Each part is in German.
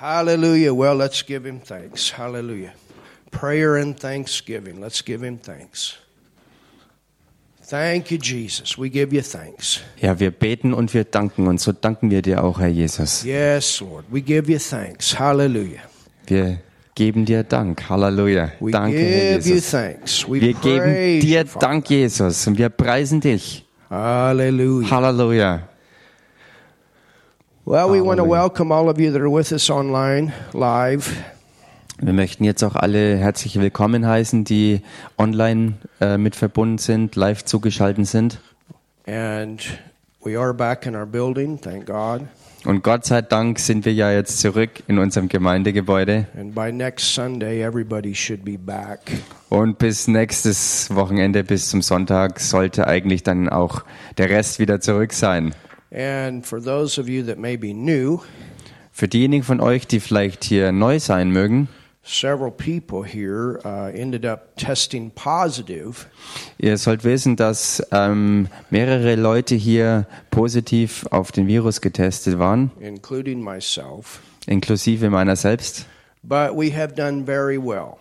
Hallelujah. Well, let's give him thanks. Hallelujah. Prayer and thanksgiving. Let's give him thanks. Thank you, Jesus. We give you thanks. Ja, wir beten und wir danken und so danken wir dir auch, Herr Jesus. Yes, Lord. We give you thanks. Hallelujah. Wir geben dir Dank. Halleluja. We Danke, Herr give you Jesus. thanks. We Wir geben dir. Dank, Jesus, und wir preisen dich. Hallelujah. Halleluja. Well, we want to welcome all of you that are with us online, live. Wir möchten jetzt auch alle herzlich willkommen heißen, die online äh, mit verbunden sind, live zugeschaltet sind. And we are back in our building, thank God. Und Gott sei Dank sind wir ja jetzt zurück in unserem Gemeindegebäude. And by next Sunday, everybody should be back. Und bis nächstes Wochenende, bis zum Sonntag, sollte eigentlich dann auch der Rest wieder zurück sein. And for those of you that may be new, Für diejenigen von euch, die vielleicht hier neu sein mögen, several people here uh, ended up testing positive ihr sollt wissen, dass ähm, mehrere Leute hier positiv auf den Virus getestet waren, including myself. inklusive meiner selbst. But we have done very well.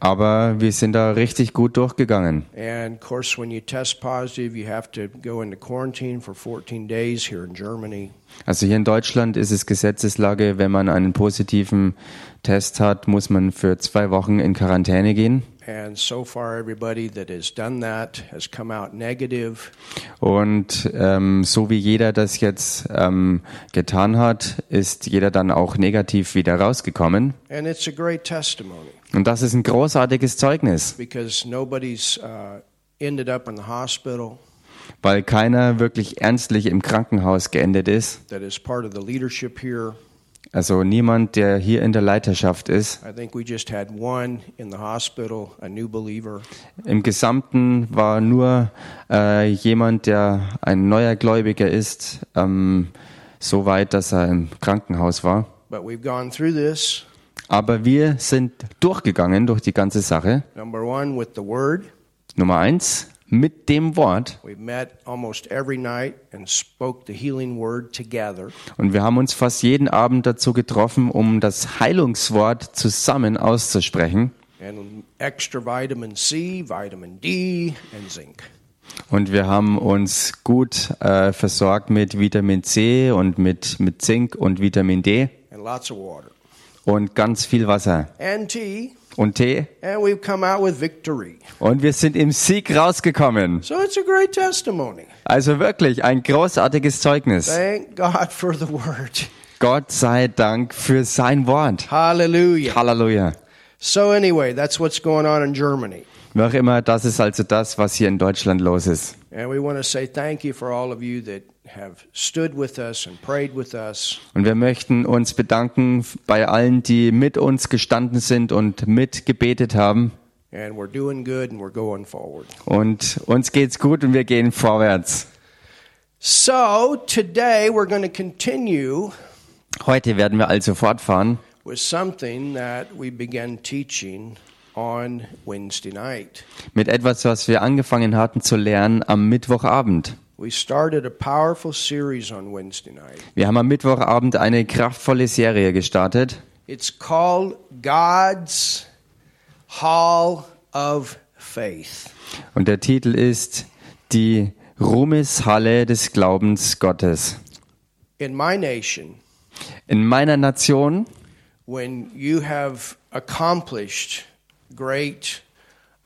Aber wir sind da richtig gut durchgegangen. And of course, when you test positive, you have to go into quarantine for 14 days here in Germany. Also hier in Deutschland ist es Gesetzeslage, wenn man einen positiven Test hat, muss man für zwei Wochen in Quarantäne gehen. And so far, everybody that has done that has come out negative. Und ähm, so wie jeder das jetzt ähm, getan hat, ist jeder dann auch negativ wieder rausgekommen. And it's a great testimony Und das ist ein großartiges Zeugnis, because nobody's uh, ended up in the hospital weil keiner wirklich ernstlich im Krankenhaus geendet ist. Also niemand, der hier in der Leiterschaft ist. I think we just had one in the hospital, a new believer. Im Gesamten war nur äh, jemand, der ein neuer Gläubiger ist, ähm, so weit, dass er im Krankenhaus war. But we've gone through this. Aber wir sind durchgegangen durch die ganze Sache. Number one, with the Word. Nummer eins, mit dem Wort. We met almost every night and spoke the healing word together. Und wir haben uns fast jeden Abend dazu getroffen, um das Heilungswort zusammen auszusprechen. Und wir haben uns gut äh, versorgt mit Vitamin C und mit, mit Zink und Vitamin D And lots of water. Und ganz viel Wasser und Tee. And we've come out with victory. Und wir sind im Sieg rausgekommen. So it's a great testimony. Also wirklich ein großartiges Zeugnis. Thank God for the word. Gott sei Dank für sein Wort. Hallelujah. Halleluja. So, anyway, that's what's going on in Germany. Wie auch immer, das ist also das, was hier in Deutschland los ist. And we want to say thank you for all of you that have stood with us and prayed with us. Und wir möchten uns bedanken bei allen, die mit uns gestanden sind und mitgebetet haben. And we're doing good and we're going forward. Und uns geht's gut und wir gehen vorwärts. So, today we're going to continue Heute werden wir also fortfahren with something that we began teaching on Wednesday night. mit etwas, was wir angefangen hatten zu lernen am Mittwochabend. We started a powerful series on Wednesday night. Wir haben am Mittwochabend eine kraftvolle Serie gestartet. It's called God's Hall of Faith. Und der Titel ist Die Ruhmeshalle des Glaubens Gottes. In my nation, In meiner Nation, when you have accomplished great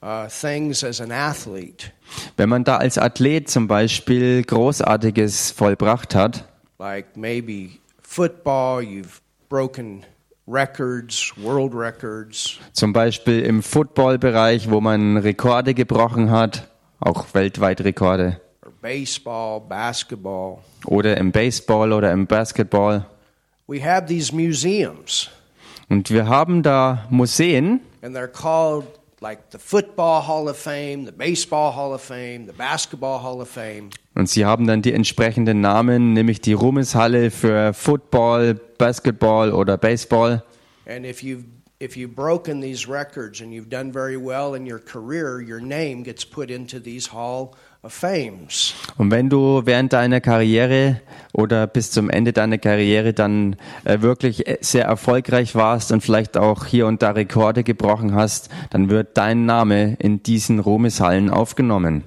uh, things as an athlete, wenn man da als Athlet zum Beispiel Großartiges vollbracht hat, like maybe football, you've broken records, world records, zum Beispiel im Footballbereich, wo man Rekorde gebrochen hat, auch weltweit Rekorde, or baseball, basketball. oder im Baseball oder im Basketball. We have these museums, Und wir haben da Museen, and they're called like the Football Hall of Fame, the Baseball Hall of Fame, the Basketball Hall of Fame. und sie haben dann die entsprechenden Namen, nämlich die Ruhmeshalle für Football, Basketball oder Baseball. And if you've if you've broken these records and you've done very well in your career, your name gets put into these Hall of. Und wenn du während deiner Karriere oder bis zum Ende deiner Karriere dann äh, wirklich äh, sehr erfolgreich warst und vielleicht auch hier und da Rekorde gebrochen hast, dann wird dein Name in diesen Ruhmeshallen aufgenommen.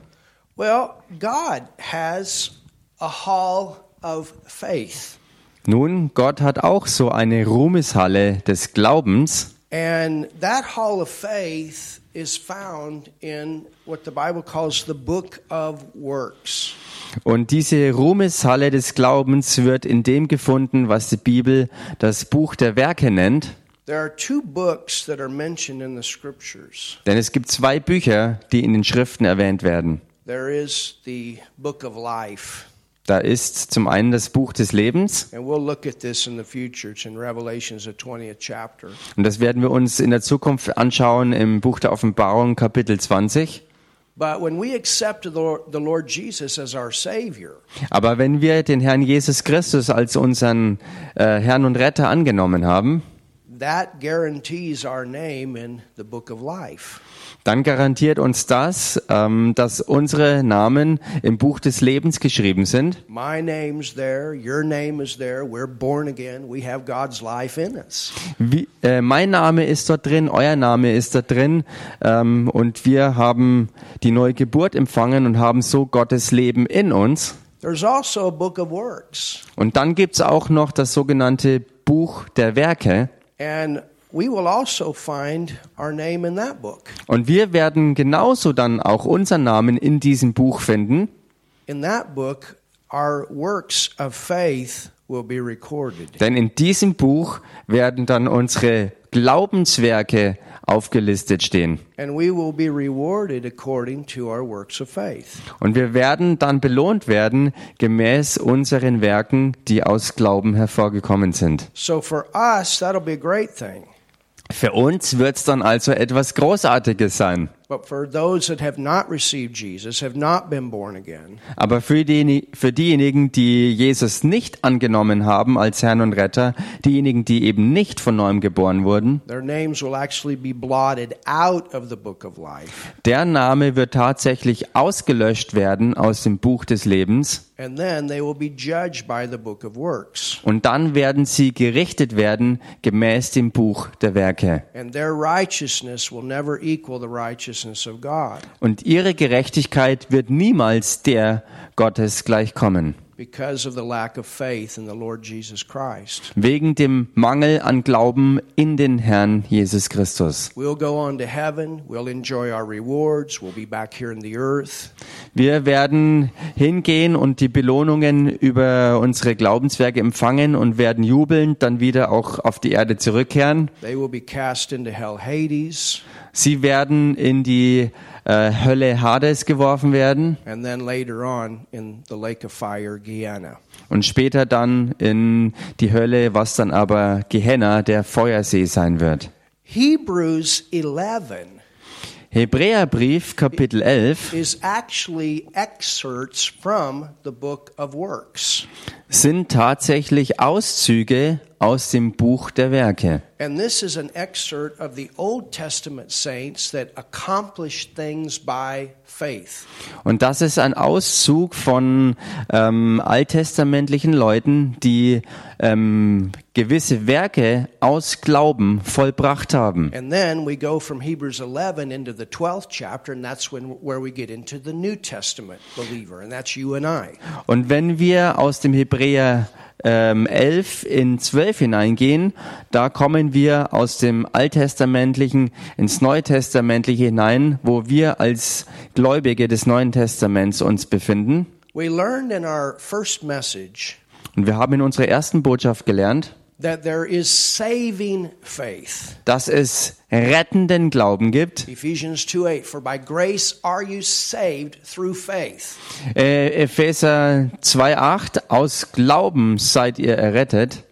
Well, God has a hall of faith. Nun, Gott hat auch so eine Ruhmeshalle des Glaubens. And that hall of faith is found in what the Bible calls the book of works. Und diese Ruhmeshalle des Glaubens wird in dem gefunden, was die Bibel das Buch der Werke nennt. There are two books that are mentioned in the scriptures. Denn es gibt zwei Bücher, die in den Schriften erwähnt werden. There is the book of life, Da ist zum einen das Buch des Lebens, and we'll look at this in the future. It's in Revelations, the 20th chapter. und das werden wir uns in der Zukunft anschauen im Buch der Offenbarung Kapitel 20. But when we accept the Lord, the Lord Jesus as our Savior, Aber wenn wir den Herrn Jesus Christus als unseren äh, Herrn und Retter angenommen haben, that guarantees our name in the book of life. Dann garantiert uns das, ähm, dass unsere Namen im Buch des Lebens geschrieben sind. There, again. Wie, äh, mein Name ist dort drin, euer Name ist dort drin ähm, und wir haben die neue Geburt empfangen und haben so Gottes Leben in uns. There's also a book of works. Und dann gibt's auch noch das sogenannte Buch der Werke. And we will also find our name in that book. Und wir werden genauso dann auch unseren Namen in diesem Buch finden. In that book, our works of faith will be recorded. Denn in diesem Buch werden dann unsere Glaubenswerke aufgelistet stehen. And we will be rewarded according to our works of faith. Und wir werden dann belohnt werden gemäß unseren Werken, die aus Glauben hervorgekommen sind. So for us, that'll be a great thing. Für uns wird's dann also etwas Großartiges sein. But for those that have not received Jesus, have not been born again, Aber für, die, für diejenigen, die Jesus nicht angenommen haben als Herrn und Retter, diejenigen, die eben nicht von neuem geboren wurden, their names will actually be blotted out of the book of life. der Name wird tatsächlich ausgelöscht werden aus dem Buch des Lebens. And then they will be judged by the book of works. Und dann werden sie gerichtet werden gemäß dem Buch der Werke. And their righteousness will never equal the righteousness Und ihre Gerechtigkeit wird niemals der Gottes gleichkommen. Because of the lack of faith in the Lord Jesus Christ. Wegen dem Mangel an Glauben in den Herrn Jesus Christus. We'll go on to heaven. We'll enjoy our rewards. We'll be back here in the earth. Wir werden hingehen und die Belohnungen über unsere Glaubenswerke empfangen und werden jubelnd dann wieder auch auf die Erde zurückkehren. They will be cast into hell Hades, Sie werden in die äh, Hölle Hades geworfen werden and then later on in the lake of fire, und später dann in die Hölle, was dann aber Gehenna, der Feuersee sein wird. Hebrews 11 Hebräerbrief Kapitel 11 is actually excerpts from the book of works. Sind tatsächlich Auszüge aus dem Buch der Werke. And this is an excerpt of the Old Testament saints that accomplished things by faith. Und das ist ein Auszug von ähm, alttestamentlichen Leuten, die ähm, gewisse Werke aus Glauben vollbracht haben. And then we go from Hebrews 11 into the 12th chapter, and that's when, where we get into the New Testament believer, and that's you and I. Und wenn wir aus dem Hebräer ähm, 11 in 12 hineingehen, da kommen wir aus dem Alttestamentlichen ins Neutestamentliche hinein, wo wir als Gläubige des Neuen Testaments uns befinden. We learned in our first message Und wir haben in unserer ersten Botschaft gelernt, that there is saving faith. dass es rettenden Glauben gibt. Ephesians 2 8, for by grace are you saved through faith. Äh, Epheser 2,8, aus Glauben seid ihr errettet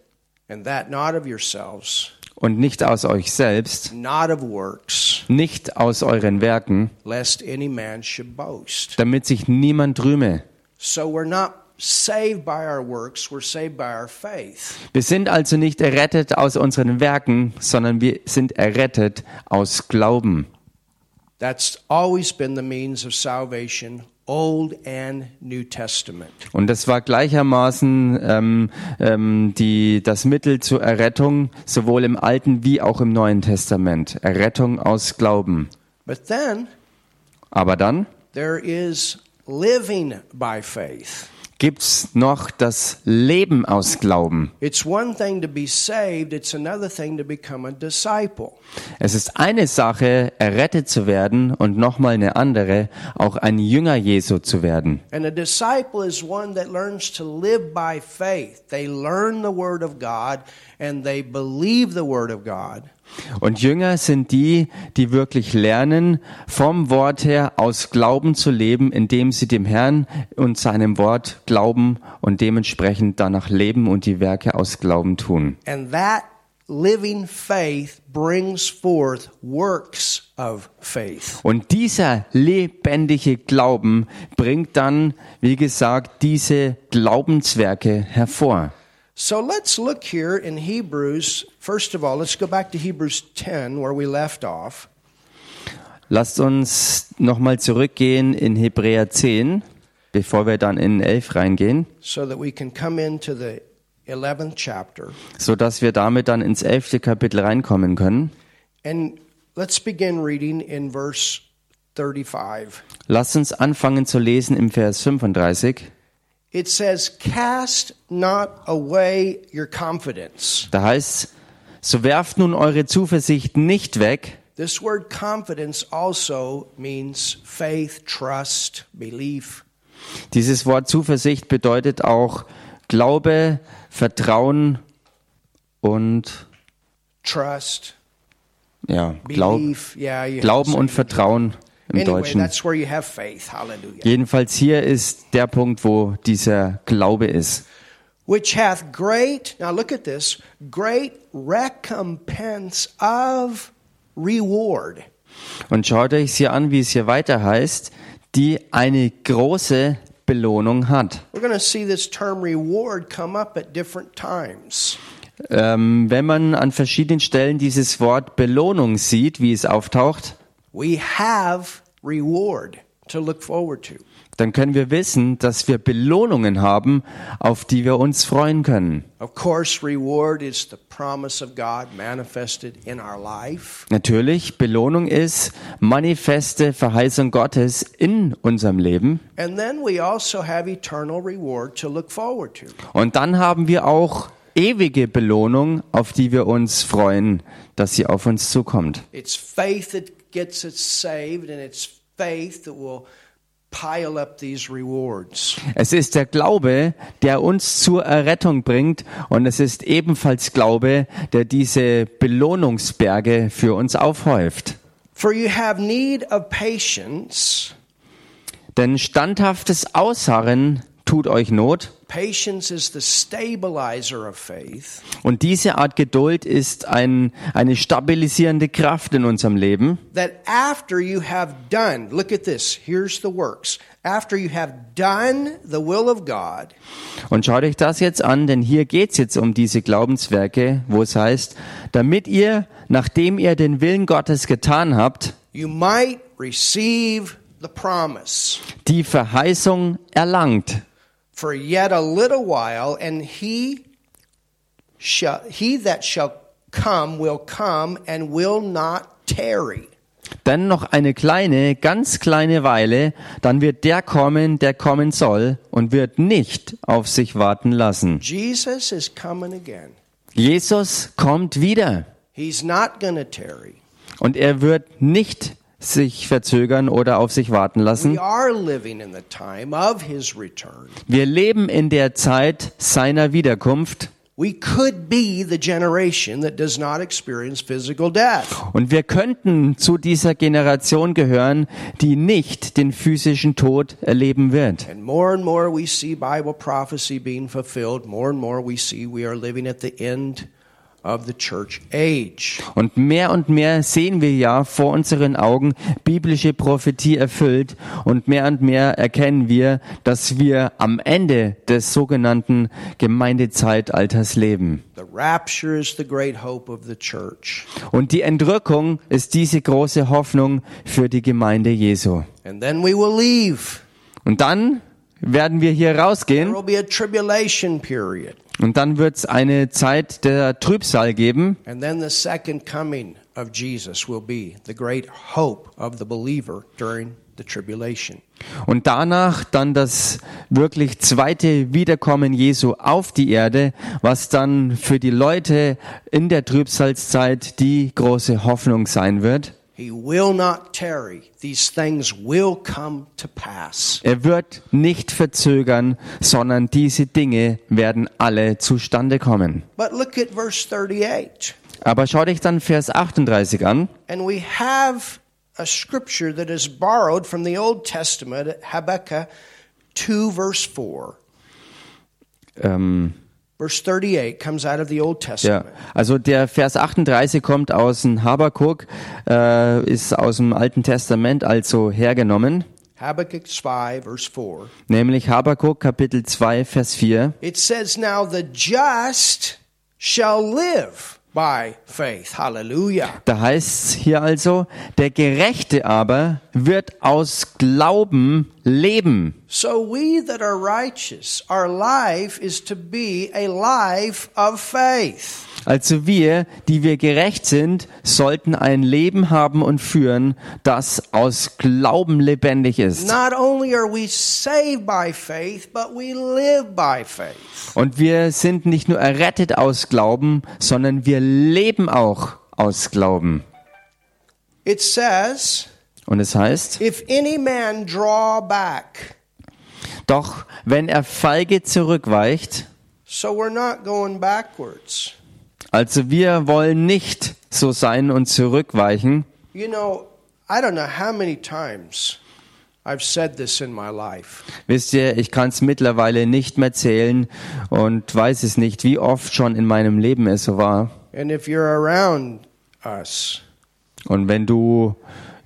And that not of yourselves, und nicht aus euch selbst, not of works, nicht aus euren Werken, lest any man should boast. damit sich niemand rühme. So we're not saved by our works, we're saved by our faith. Wir sind also nicht errettet aus unseren Werken, sondern wir sind errettet aus Glauben. That's always been the means of salvation Old and New Testament. Und das war gleichermaßen ähm, ähm, die, das Mittel zur Errettung, sowohl im Alten wie auch im Neuen Testament. Errettung aus Glauben. But then Aber dann there is living by faith. Gibt's noch das Leben aus Glauben. It's one thing to be saved, it's another thing to become a disciple. Es ist eine Sache, errettet zu werden und nochmal eine andere, auch ein Jünger Jesu zu werden. And a disciple is one that learns to live by faith. They learn the Word of God and they believe the Word of God. Und Jünger sind die, die wirklich lernen, vom Wort her aus Glauben zu leben, indem sie dem Herrn und seinem Wort glauben und dementsprechend danach leben und die Werke aus Glauben tun. And that living faith brings forth works of faith. Und dieser lebendige Glauben bringt dann, wie gesagt, diese Glaubenswerke hervor. So let's look here in Hebrews. First of all, let's go back to Hebrews 10, where we left off. Lasst uns nochmal zurückgehen in Hebräer 10, bevor wir dann in 11 reingehen, so that we can come into the 11th chapter. so dass wir damit dann ins 11. Kapitel reinkommen können. And let's begin reading in verse 35. Lasst uns anfangen zu lesen im Vers 35. It says, Cast not away your confidence. Da heißt so werft nun eure Zuversicht nicht weg. This word confidence also means faith, trust, belief. Dieses Wort Zuversicht bedeutet auch Glaube, Vertrauen und Trust, ja, Glaub, belief. Yeah, Glauben und Vertrauen im Deutschen. Jedenfalls hier ist der Punkt, wo dieser Glaube ist. Which hath great, now look at this, great recompense of reward. Und schaut euch hier an, wie es hier weiter heißt, die eine große Belohnung hat. We're going to see this term reward come up at different times. Ähm, wenn man an verschiedenen Stellen dieses Wort Belohnung sieht, wie es auftaucht, We have reward to look forward to. dann können wir wissen, dass wir Belohnungen haben, auf die wir uns freuen können. Of course, reward is the promise of God manifested in our life. Natürlich, Belohnung ist manifeste Verheißung Gottes in unserem Leben. And then we also have eternal reward to look forward to. Und dann haben wir auch ewige Belohnung, auf die wir uns freuen, dass sie auf uns zukommt. It's faith that gets us saved, and it's faith that will pile up these rewards. Es ist der Glaube, der uns zur Errettung bringt und es ist ebenfalls Glaube, der diese Belohnungsberge für uns aufhäuft. For you have need of patience. Denn standhaftes Ausharren tut euch Not Patience is the stabilizer of faith. und diese Art Geduld ist ein, eine stabilisierende Kraft in unserem Leben. That after you have done, look at this, here's the works. After you have done the will of God, Und schaut euch das jetzt an, denn hier geht's jetzt um diese Glaubenswerke, wo es heißt, damit ihr, nachdem ihr den Willen Gottes getan habt, you might receive the promise. die Verheißung erlangt. For yet a little while, and he shall he that shall come will come and will not tarry. Dann noch eine kleine, ganz kleine Weile, dann wird der kommen, der kommen soll, und wird nicht auf sich warten lassen. Jesus is coming again. Jesus kommt wieder He's not going to tarry. und er wird nicht sich verzögern oder auf sich warten lassen. Wir leben in der Zeit seiner Wiederkunft We could be the generation that does not experience physical death. und wir könnten zu dieser Generation gehören, die nicht den physischen Tod erleben wird. And more and more we see Bible prophecy being fulfilled. More and more we see we are living at the end of the church age. Und mehr und mehr sehen wir ja vor unseren Augen biblische Prophetie erfüllt und mehr und mehr erkennen wir, dass wir am Ende des sogenannten Gemeindezeitalters leben. The rapture is the great hope of the church. Und die Entrückung ist diese große Hoffnung für die Gemeinde Jesu. And then we will leave. Und dann werden wir hier rausgehen und dann wird es eine Zeit der Trübsal geben. And then the second coming of Jesus will be the great hope of the believer during the tribulation. Und danach dann das wirklich zweite Wiederkommen Jesu auf die Erde, was dann für die Leute in der Trübsalzeit die große Hoffnung sein wird. He will not tarry. These things will come to pass. Er wird nicht verzögern, sondern diese Dinge werden alle zustande kommen. But look at verse 38. Aber schau dich dann Vers 38 an. And we have a scripture that is borrowed from the Old Testament, Habakkuk 2, verse 4. Ähm, Verse 38 comes out of the Old ja, also der Vers 38 kommt aus dem Habakuk, äh, ist aus dem Alten Testament also hergenommen, Habakkuk 2, verse 4. nämlich Habakuk Kapitel 2 Vers 4. It says, Now the just shall live by faith. Hallelujah. Da heißt es hier also, der Gerechte aber wird aus Glauben leben. So we that are righteous, our life is to be a life of faith. Also wir, die wir gerecht sind, sollten ein Leben haben und führen, das aus Glauben lebendig ist. Not only are we saved by faith, but we live by faith. Und wir sind nicht nur errettet aus Glauben, sondern wir leben auch aus Glauben. It says, Und es heißt, If any man draw back, doch wenn er feige zurückweicht, so we're not going backwards. Also wir wollen nicht so sein und zurückweichen. You know, I don't know how many times I've said this in my life. Wisst ihr, ich kann es mittlerweile nicht mehr zählen und weiß es nicht, wie oft schon in meinem Leben es so war. And if you're around us, Und wenn du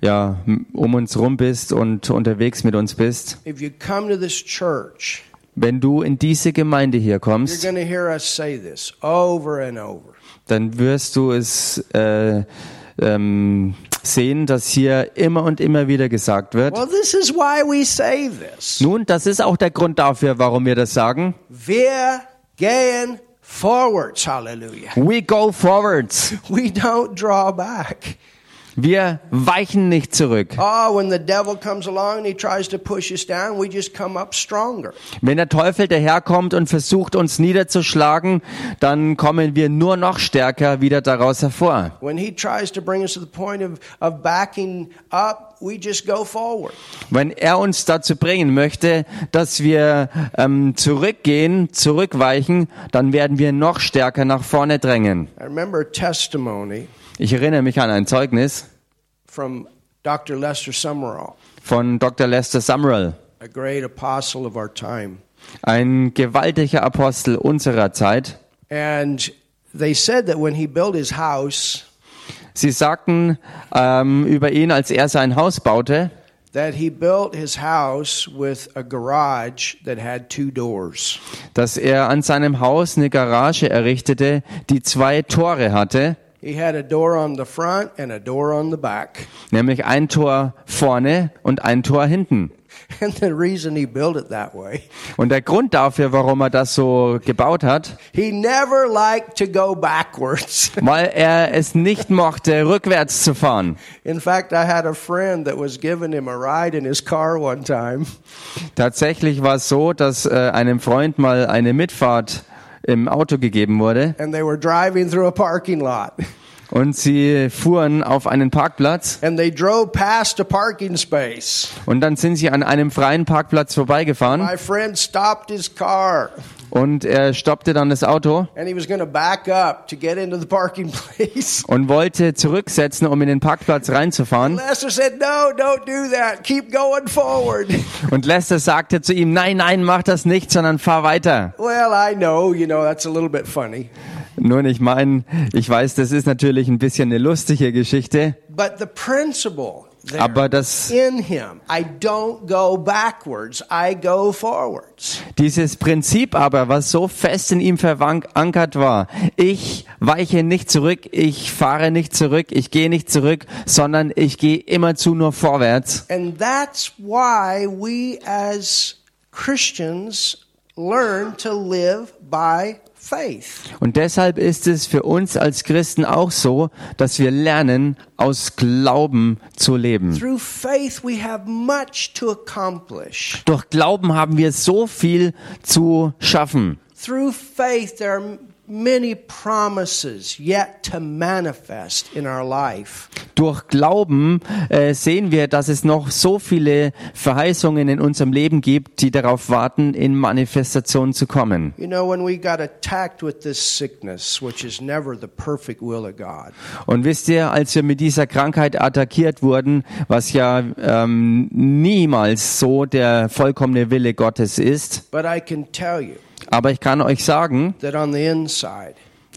ja um uns rum bist und unterwegs mit uns bist, if you come to this church, wenn du in diese Gemeinde hier you're kommst, going to hear us say this over and over. Dann wirst du es äh, ähm, sehen, dass hier immer und immer wieder gesagt wird. Well, this is why we say this. Nun, das ist auch der Grund dafür, warum wir das sagen. Wir gehen forwards. Hallelujah. We go forwards. We don't draw back. Wir weichen nicht zurück. Oh, down, stronger. Wenn der Teufel daherkommt und versucht, uns niederzuschlagen, dann kommen wir nur noch stärker wieder daraus hervor. When he tries to bring us to the point of, of backing up, we just go forward. Wenn er uns dazu bringen möchte, dass wir ähm, zurückgehen, zurückweichen, dann werden wir noch stärker nach vorne drängen. I remember a testimony Ich erinnere mich an ein Zeugnis von Dr. Lester Summerall, a great apostle of our time. ein gewaltiger Apostel unserer Zeit. And they said that when he built his house, Sie sagten ähm, über ihn, als er sein Haus baute, that he built his house with a garage that had two doors. dass er an seinem Haus eine Garage errichtete, die zwei Tore hatte, He had a door on the front and a door on the back. nämlich ein Tor vorne und ein Tor hinten. And the reason he built it that way, Und der Grund dafür, warum er das so gebaut hat, he never liked to go backwards. weil er es nicht mochte, rückwärts zu fahren. In fact, I had a friend that was giving him a ride in his car one time. Tatsächlich war es so, dass äh, einem Freund mal eine Mitfahrt im Auto gegeben wurde and they were driving through a parking lot. und sie fuhren auf einen Parkplatz And they drove past a parking space. und dann sind sie an einem freien Parkplatz vorbeigefahren Und er stoppte dann das Auto and he was going to back up to get into the parking place. und wollte zurücksetzen, um in den Parkplatz reinzufahren. Lester said, No, don't do that. Keep going forward. Und Lester sagte zu ihm, nein, nein, mach das nicht, sondern fahr weiter. well, I know, you know, that's a little bit funny. Nun, ich meine, ich weiß, das ist natürlich ein bisschen eine lustige Geschichte, But the principle there Aber das, in him. I don't go backwards, I go forwards. dieses Prinzip aber, was so fest in ihm verankert war, ich weiche nicht zurück, ich fahre nicht zurück, ich gehe nicht zurück, sondern ich gehe immerzu nur vorwärts. And that's why we as Christians learn to live by. Und deshalb ist es für uns als Christen auch so, dass wir lernen, aus Glauben zu leben. Through faith, we have much to accomplish. Durch Glauben haben wir so viel zu schaffen. Through faith, there are many promises yet to manifest in our life. Durch Glauben äh, sehen wir, dass es noch so viele Verheißungen in unserem Leben gibt, die darauf warten, in Manifestation zu kommen. You know, when we got attacked with this sickness, which is never the perfect will of God, Und wisst ihr, als wir mit dieser Krankheit attackiert wurden, was ja ähm, niemals so der vollkommene Wille Gottes ist, but I can tell you aber ich kann euch sagen,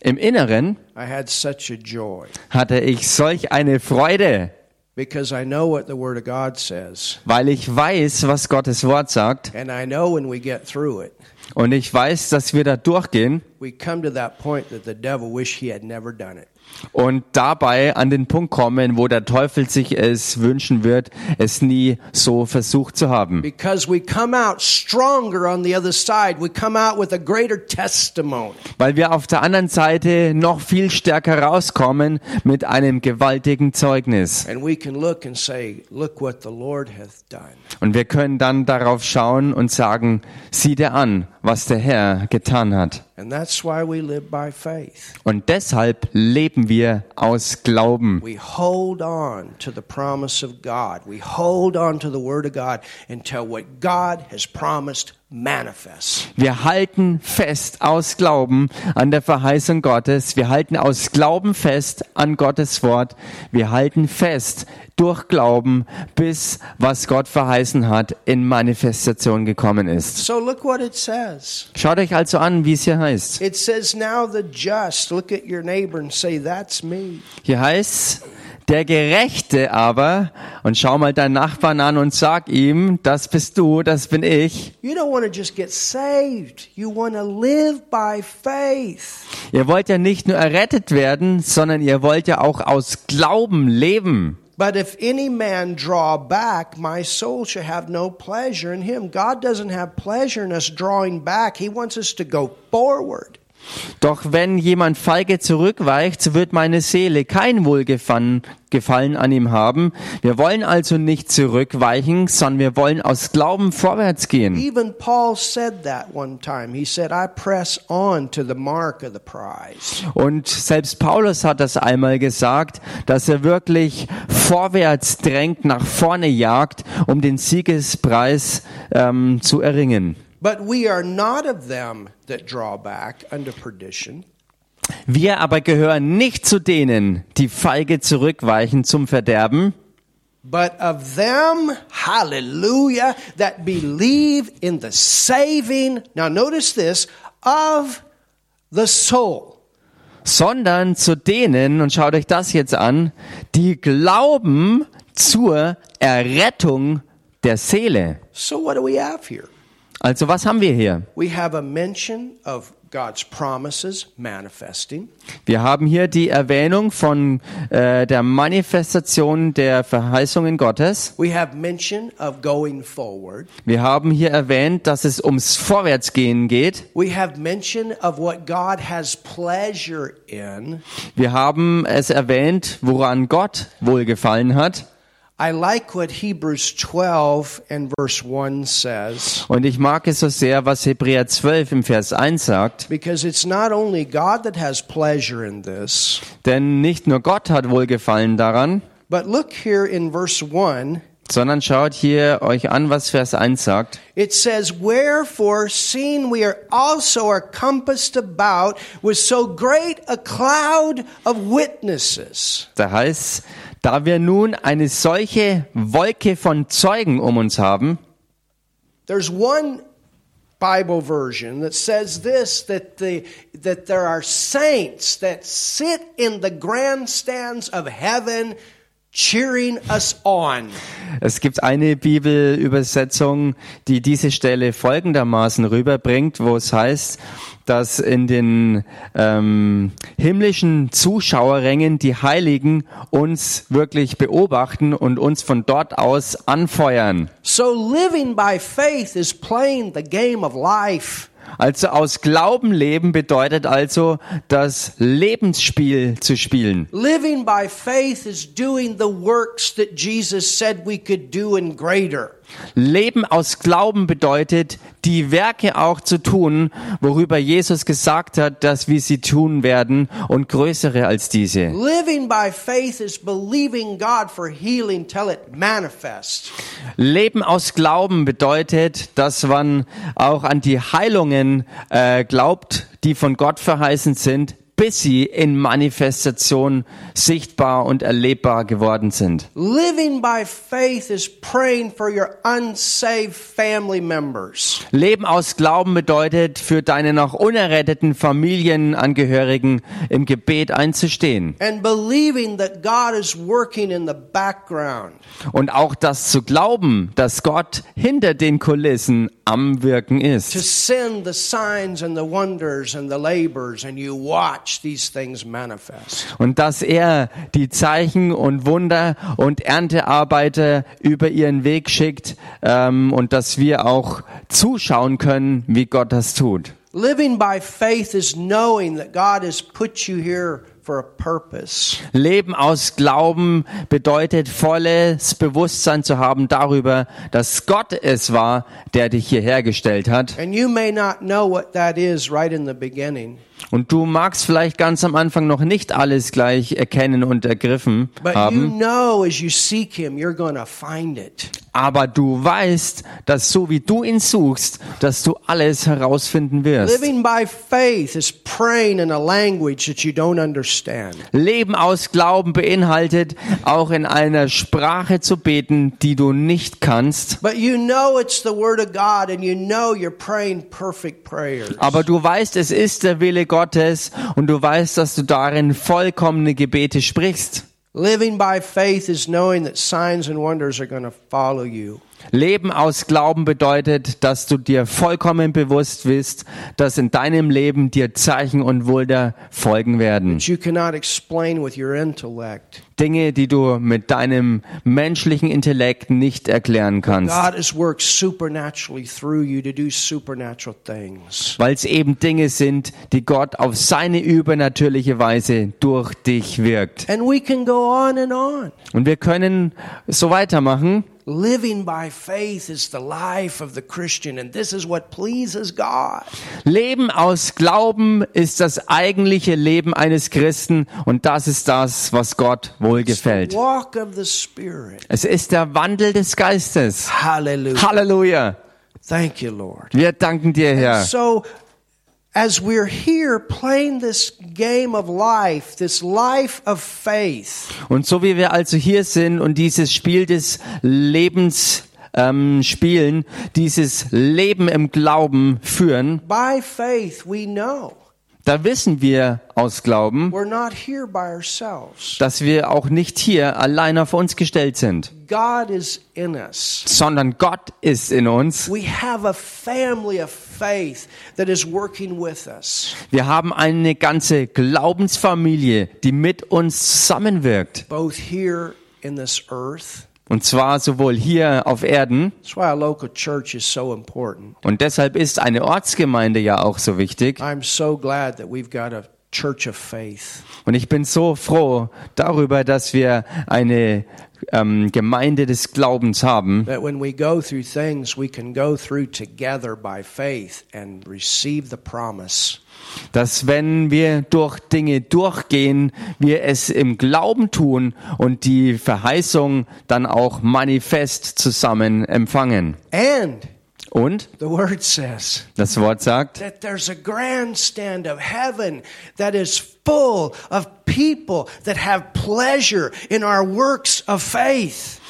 im Inneren I had such a joy hatte ich solch eine Freude, because I know what the Word of God says. weil ich weiß, was Gottes Wort sagt. Und ich weiß, dass wir da durchgehen und dabei an den Punkt kommen, wo der Teufel sich es wünschen wird, es nie so versucht zu haben. Because we come out stronger on the other side. We come out with a greater testimony. Weil wir auf der anderen Seite noch viel stärker rauskommen mit einem gewaltigen Zeugnis. And we can look and say, Look what the Lord hath done. Und wir können dann darauf schauen und sagen, sieh dir an, was der Herr getan hat. Und deshalb leben wir aus Glauben. Wir halten fest aus Glauben an der Verheißung Gottes. Wir halten aus Glauben fest an Gottes Wort. Wir halten fest durch Glauben, bis was Gott verheißen hat, in Manifestation gekommen ist. So look what it says. Schaut euch also an, wie es hier heißt. It says, Now the just, look at your neighbor and say, That's me. Hier heißt der Gerechte aber, und schau mal deinen Nachbarn an und sag ihm, das bist du, das bin ich. You don't want to just get saved, you want to live by faith. Ihr wollt ja nicht nur errettet werden, sondern ihr wollt ja auch aus Glauben leben. But if any man draw back, my soul shall have no pleasure in him. God doesn't have pleasure in us drawing back. He wants us to go forward. Doch wenn jemand feige zurückweicht, so wird meine Seele kein Wohlgefallen Gefallen an ihm haben. Wir wollen also nicht zurückweichen, sondern wir wollen aus Glauben vorwärts gehen. Even Paul said that one time. He said, I press on to the mark of the prize. Und selbst Paulus hat das einmal gesagt, dass er wirklich vorwärts drängt, nach vorne jagt, um den Siegespreis ähm, zu erringen. But we are not of them that draw back unto perdition, Wir aber gehören nicht zu denen, die feige zurückweichen zum Verderben, but of them, hallelujah, that believe in the saving, now notice this, of the soul. sondern zu denen, und schaut euch das jetzt an, die glauben zur Errettung der Seele. So what do we have here? Also was haben wir hier? We have a mention of God's promises manifesting. Wir haben hier die Erwähnung von äh, der Manifestation der Verheißungen Gottes. We have mention of going forward. Wir haben hier erwähnt, dass es ums Vorwärtsgehen geht. We have mention of what God has pleasure in. Wir haben es erwähnt, woran Gott wohlgefallen hat. I like what Hebrews 12 and verse 1 says Und ich mag es so sehr, was Hebräer 12 im Vers 1 sagt. because it's not only God that has pleasure in this, Denn nicht nur Gott hat wohlgefallen daran, but look here in verse 1. sondern schaut hier euch an, was Vers 1 sagt. It says, Wherefore, seeing we are also are compassed about with so great a cloud of witnesses. Da heißt, da wir nun eine solche Wolke von Zeugen um uns haben, There's one Bible version that says this that the that there are saints that sit in the grandstands of heaven cheering us on. Es gibt eine Bibelübersetzung, die diese Stelle folgendermaßen rüberbringt, wo es heißt, dass in den ähm, himmlischen Zuschauerrängen die Heiligen uns wirklich beobachten und uns von dort aus anfeuern. So living by faith is playing the game of life. Also aus Glauben leben bedeutet also das Lebensspiel zu spielen. Living by faith is doing the works that Jesus said we could do and greater. Leben aus Glauben bedeutet, die Werke auch zu tun, worüber Jesus gesagt hat, dass wir sie tun werden und größere als diese. Living by faith is believing God for healing till it manifests. Leben aus Glauben bedeutet, dass man auch an die Heilungen äh, glaubt, die von Gott verheißen sind, bis sie in Manifestation sichtbar und erlebbar geworden sind. Living by faith is praying for your unsaved family members. Leben aus Glauben bedeutet, für deine noch unerretteten Familienangehörigen im Gebet einzustehen. And believing that God is working in the background. Und auch das zu glauben, dass Gott hinter den Kulissen am Wirken to ist. send the signs and the wonders and the labors, and you watch. Und dass er die Zeichen und Wunder und Erntearbeiter über ihren Weg schickt ähm, und dass wir auch zuschauen können, wie Gott das tut. Living by faith is knowing that God has put you here. Leben aus Glauben bedeutet volles Bewusstsein zu haben darüber, dass Gott es war, der dich hierher gestellt hat. Und du magst vielleicht ganz am Anfang noch nicht alles gleich erkennen und ergriffen haben, aber du weißt, dass so wie du ihn suchst, dass du alles herausfinden wirst. Living by faith is praying in a language that you don't understand. Leben aus Glauben beinhaltet, auch in einer Sprache zu beten, die du nicht kannst. But you know it's the Word of God, and you know you're praying perfect prayers. Aber du weißt, es ist der Wille Gottes und du weißt, dass du darin vollkommene Gebete sprichst. Living by faith is knowing that signs and wonders are going to follow you. Leben aus Glauben bedeutet, dass du dir vollkommen bewusst bist, dass in deinem Leben dir Zeichen und Wunder folgen werden. That you cannot explain with your intellect. Dinge, die du mit deinem menschlichen Intellekt nicht erklären kannst. God has worked supernaturally through you to do supernatural things. Weil es eben Dinge sind, die Gott auf seine übernatürliche Weise durch dich wirkt. Und wir können so weitermachen. Living by faith is the life of the Christian, and this is what pleases God. Leben aus Glauben ist das eigentliche Leben eines Christen und das ist das, was Gott wohl gefällt. Walk of the Spirit. Es ist der Wandel des Geistes. Hallelujah. Halleluja. Thank you, Lord. Wir danken dir, Herr. So, as we're here playing this game of life, this life of faith, Und so wie wir also hier sind und dieses Spiel des Lebens ähm, spielen, dieses Leben im Glauben führen, by faith we know da wissen wir aus Glauben, we're not here by ourselves. dass wir auch nicht hier allein auf uns gestellt sind, God is in us. sondern Gott ist in uns. We have a family of faith that is working with us, Wir haben eine ganze Glaubensfamilie, die mit uns zusammenwirkt. both here in this earth. Und zwar sowohl hier auf Erden, That's why a local church is so important. und deshalb ist eine Ortsgemeinde ja auch so wichtig. Und ich bin so froh darüber, dass wir eine ähm, Gemeinde des Glaubens haben, That when we go through things, we can go through together by faith and receive the promise. dass wenn wir durch Dinge durchgehen, wir es im Glauben tun und die Verheißung dann auch manifest zusammen empfangen. And Und the word says das Wort sagt, that there's a grandstand of heaven that is full of people that have pleasure in our works of faith.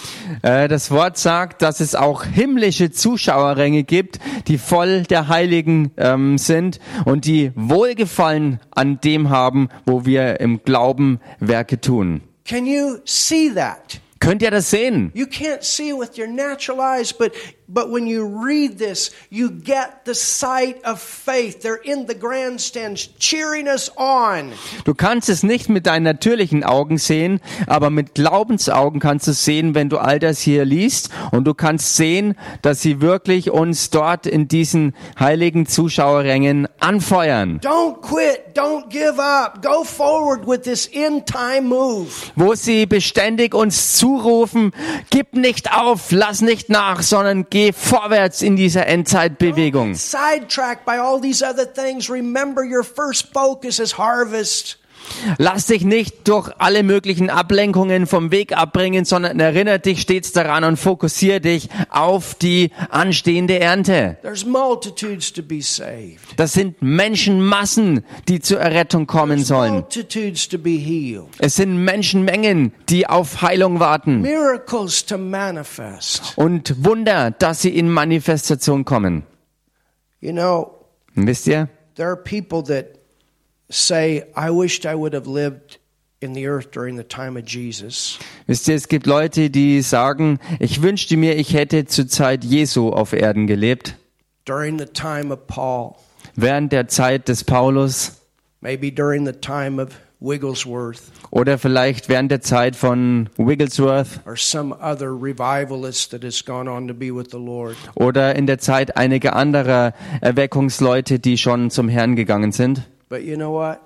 Äh, das Wort sagt, dass es auch himmlische Zuschauerränge gibt, die voll der Heiligen ähm, sind und die Wohlgefallen an dem haben, wo wir im Glauben Werke tun. Can you see that? Könnt ihr das sehen? You can't see it with your natural eyes, but but when you read this, you get the sight of faith. They're in the grandstands cheering us on. Du kannst es nicht mit deinen natürlichen Augen sehen, aber mit Glaubensaugen kannst du es sehen, wenn du all das hier liest. Und du kannst sehen, dass sie wirklich uns dort in diesen heiligen Zuschauerrängen anfeuern. Don't quit, don't give up. Go forward with this end time move. Wo sie beständig uns zurufen, gib nicht auf, lass nicht nach, sondern geh vorwärts in dieser Endzeitbewegung. Sidetracked by all these other things. Remember your first focus is harvest. Lass dich nicht durch alle möglichen Ablenkungen vom Weg abbringen, sondern erinnere dich stets daran und fokussiere dich auf die anstehende Ernte. Das sind Menschenmassen, die zur Errettung kommen sollen. Es sind Menschenmengen, die auf Heilung warten und Wunder, dass sie in Manifestation kommen. Wisst ihr, there are people that say, I wished I would have lived in the earth during the time of Jesus. wisst ihr, es gibt Leute, die sagen, ich wünschte mir, ich hätte zur Zeit Jesu auf Erden gelebt, during the time of Paul, während der Zeit des Paulus maybe during the time of Wigglesworth oder vielleicht während der Zeit von Wigglesworth or some other revivalist that has gone on to be with the Lord. oder in der Zeit einiger anderer Erweckungsleute, die schon zum Herrn gegangen sind. But you know what?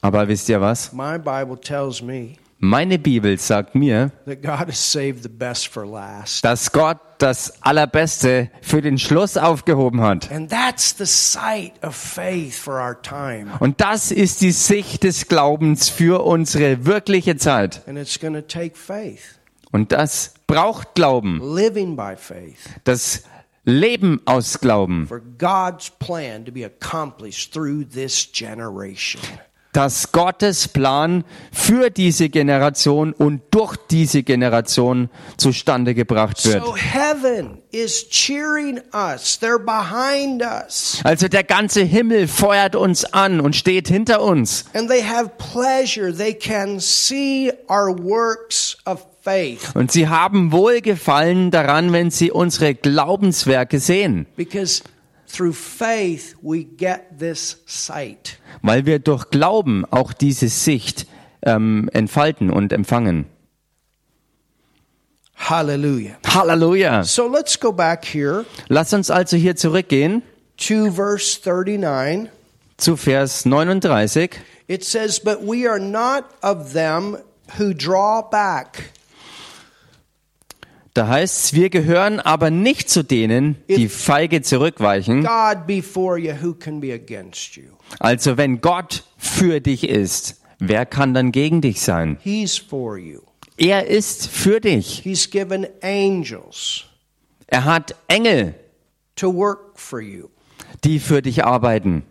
Aber wisst ihr was? My Bible tells me Meine Bibel sagt mir, that God has saved the best for last. dass Gott das Allerbeste für den Schluss aufgehoben hat. And that's the sight of faith for our time. Und das ist die Sicht des Glaubens für unsere wirkliche Zeit. And it's going to take faith, Und das braucht Glauben. living by faith, Das Leben aus Glauben. for God's plan to be accomplished through this generation. Dass Gottes Plan für diese Generation und durch diese Generation zustande gebracht wird. So heaven is cheering us. They're behind us. Also der ganze Himmel feuert uns an und steht hinter uns. And they have pleasure. They can see our works of Und sie haben Wohlgefallen daran, wenn sie unsere Glaubenswerke sehen. because through faith we get this sight. Weil wir durch Glauben auch diese Sicht ähm, entfalten und empfangen. Hallelujah. Halleluja. So let's go back here Lass uns also hier zurückgehen to verse 39. zu Vers 39. It says, But we are not of them who draw back. Da heißt es, wir gehören aber nicht zu denen, die feige zurückweichen. Also wenn Gott für dich ist, wer kann dann gegen dich sein? Er ist für dich. Er hat Engel, die für dich arbeiten.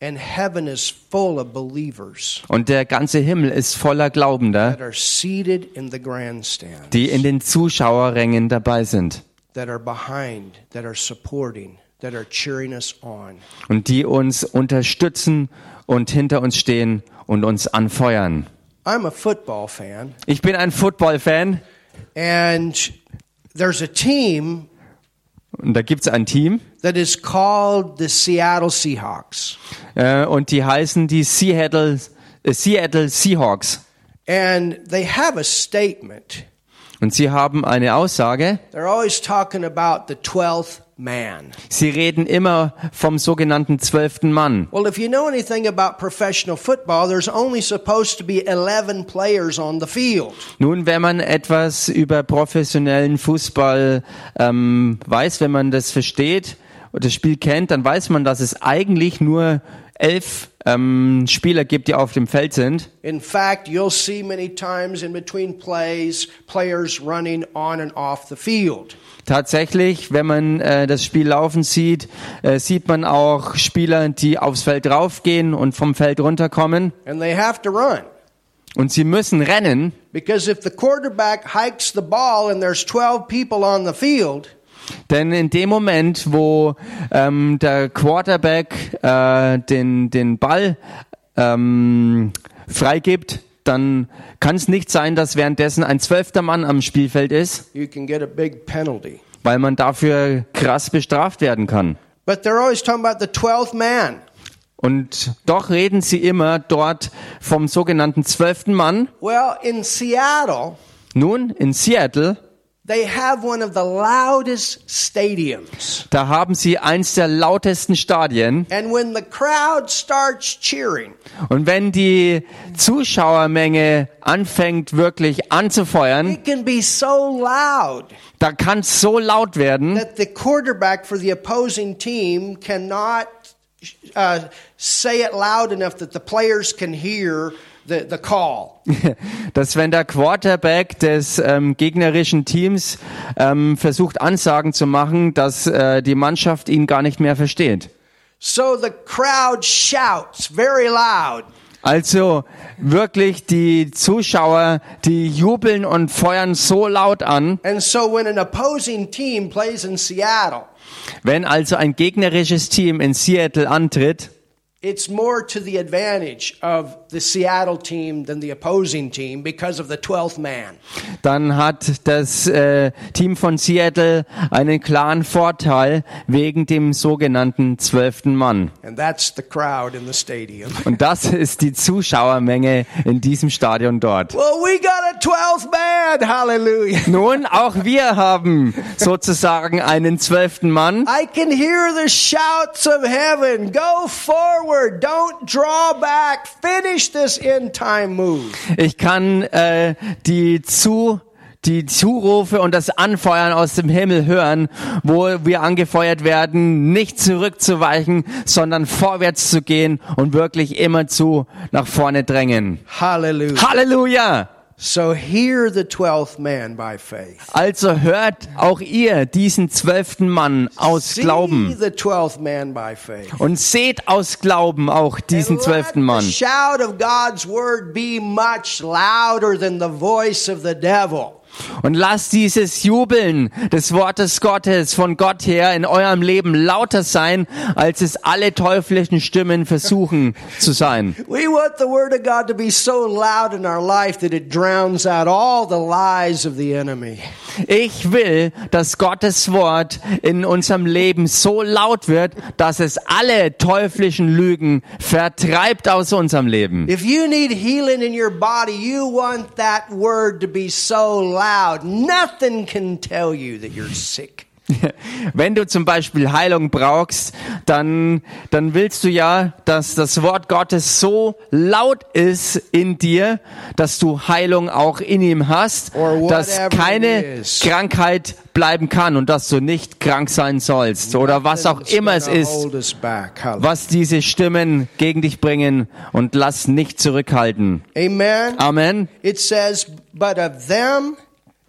And heaven is full of believers Und der ganze Himmel ist voller Glaubender, that are seated in the grandstand, die in den Zuschauerrängen dabei sind that are behind, that are supporting, that are cheering us on. und die uns unterstützen und hinter uns stehen und uns anfeuern. I'm a football fan, Ich bin ein Football-Fan and there's a team und da gibt's ein Team that is called the Seattle Seahawks. äh, und die heißen die Seattle, äh, Seattle Seahawks. And they have a statement. Und sie haben eine Aussage. They're always talking about the 12th man. Sie reden immer vom sogenannten zwölften Mann. Well, if you know anything about professional football, there's only supposed to be 11 players on the field. Nun, wenn man etwas über professionellen Fußball ähm, weiß, wenn man das versteht und das Spiel kennt, dann weiß man, dass es eigentlich nur elf ähm, Spieler gibt, die auf dem Feld sind. In fact, you'll see many times in between plays players running on and off the field. Tatsächlich, wenn man äh, das Spiel laufen sieht, äh, sieht man auch Spieler, die aufs Feld raufgehen und vom Feld runterkommen. And they have to run. Und sie müssen rennen, Because if the quarterback hikes the ball and there's 12 people on the field, Denn in dem Moment, wo ähm, der Quarterback äh, den, den Ball ähm, freigibt, dann kann es nicht sein, dass währenddessen ein zwölfter Mann am Spielfeld ist, You can get a big penalty. weil man dafür krass bestraft werden kann. But they're always talking about the 12th man. Und doch reden sie immer dort vom sogenannten zwölften Mann. Well, in Seattle, Nun, in Seattle, they have one of the loudest stadiums. da haben sie eins der lautesten Stadien. And when the crowd starts cheering, Und wenn die Zuschauermenge anfängt wirklich anzufeuern, it can be so loud da kann es so laut werden, that the quarterback for the opposing team cannot uh, say it loud enough that the players can hear the, the call. dass wenn der Quarterback des ähm, gegnerischen Teams ähm, versucht Ansagen zu machen, dass äh, die Mannschaft ihn gar nicht mehr versteht. So the crowd shouts very loud. Also wirklich die Zuschauer, die jubeln und feuern so laut an. And so when an opposing team plays in Seattle, Wenn also ein gegnerisches Team in Seattle antritt, it's more to the advantage of the Seattle team than the opposing team because of the 12th man. dann hat das äh, Team von Seattle einen klaren Vorteil wegen dem sogenannten zwölften Mann. And that's the crowd in the stadium. Und das ist die Zuschauermenge in diesem Stadion dort. well, we got a 12th man. Hallelujah. Nun, auch wir haben sozusagen einen zwölften Mann. I can hear the shouts of heaven. Go forward. Don't draw back. Finish this end time move. Ich kann äh, die zu die Zurufe und das Anfeuern aus dem Himmel hören, wo wir angefeuert werden, nicht zurückzuweichen, sondern vorwärts zu gehen und wirklich immerzu nach vorne drängen. Hallelujah. Halleluja! So hear the 12th man by faith. Also hört auch ihr diesen zwölften Mann aus See Glauben the 12th man by faith. und seht aus Glauben auch diesen zwölften the Mann. shout of God's word be much louder than the voice of the devil. Und lasst dieses Jubeln des Wortes Gottes von Gott her in eurem Leben lauter sein, als es alle teuflischen Stimmen versuchen zu sein. We want the word of God to be so loud in our life that it drowns out all the lies of the enemy. Ich will, dass Gottes Wort in unserem Leben so laut wird, dass es alle teuflischen Lügen vertreibt aus unserem Leben. If you need healing in your body, you want that word to be so loud. Nothing can tell you that you're sick. Wenn du zum Beispiel Heilung brauchst, dann, dann willst du ja, dass das Wort Gottes so laut ist in dir, dass du Heilung auch in ihm hast, dass keine. Krankheit bleiben kann und dass du nicht krank sein sollst oder was auch immer es ist, was diese Stimmen gegen dich bringen und lass nicht zurückhalten. Amen. Amen. It says, but of them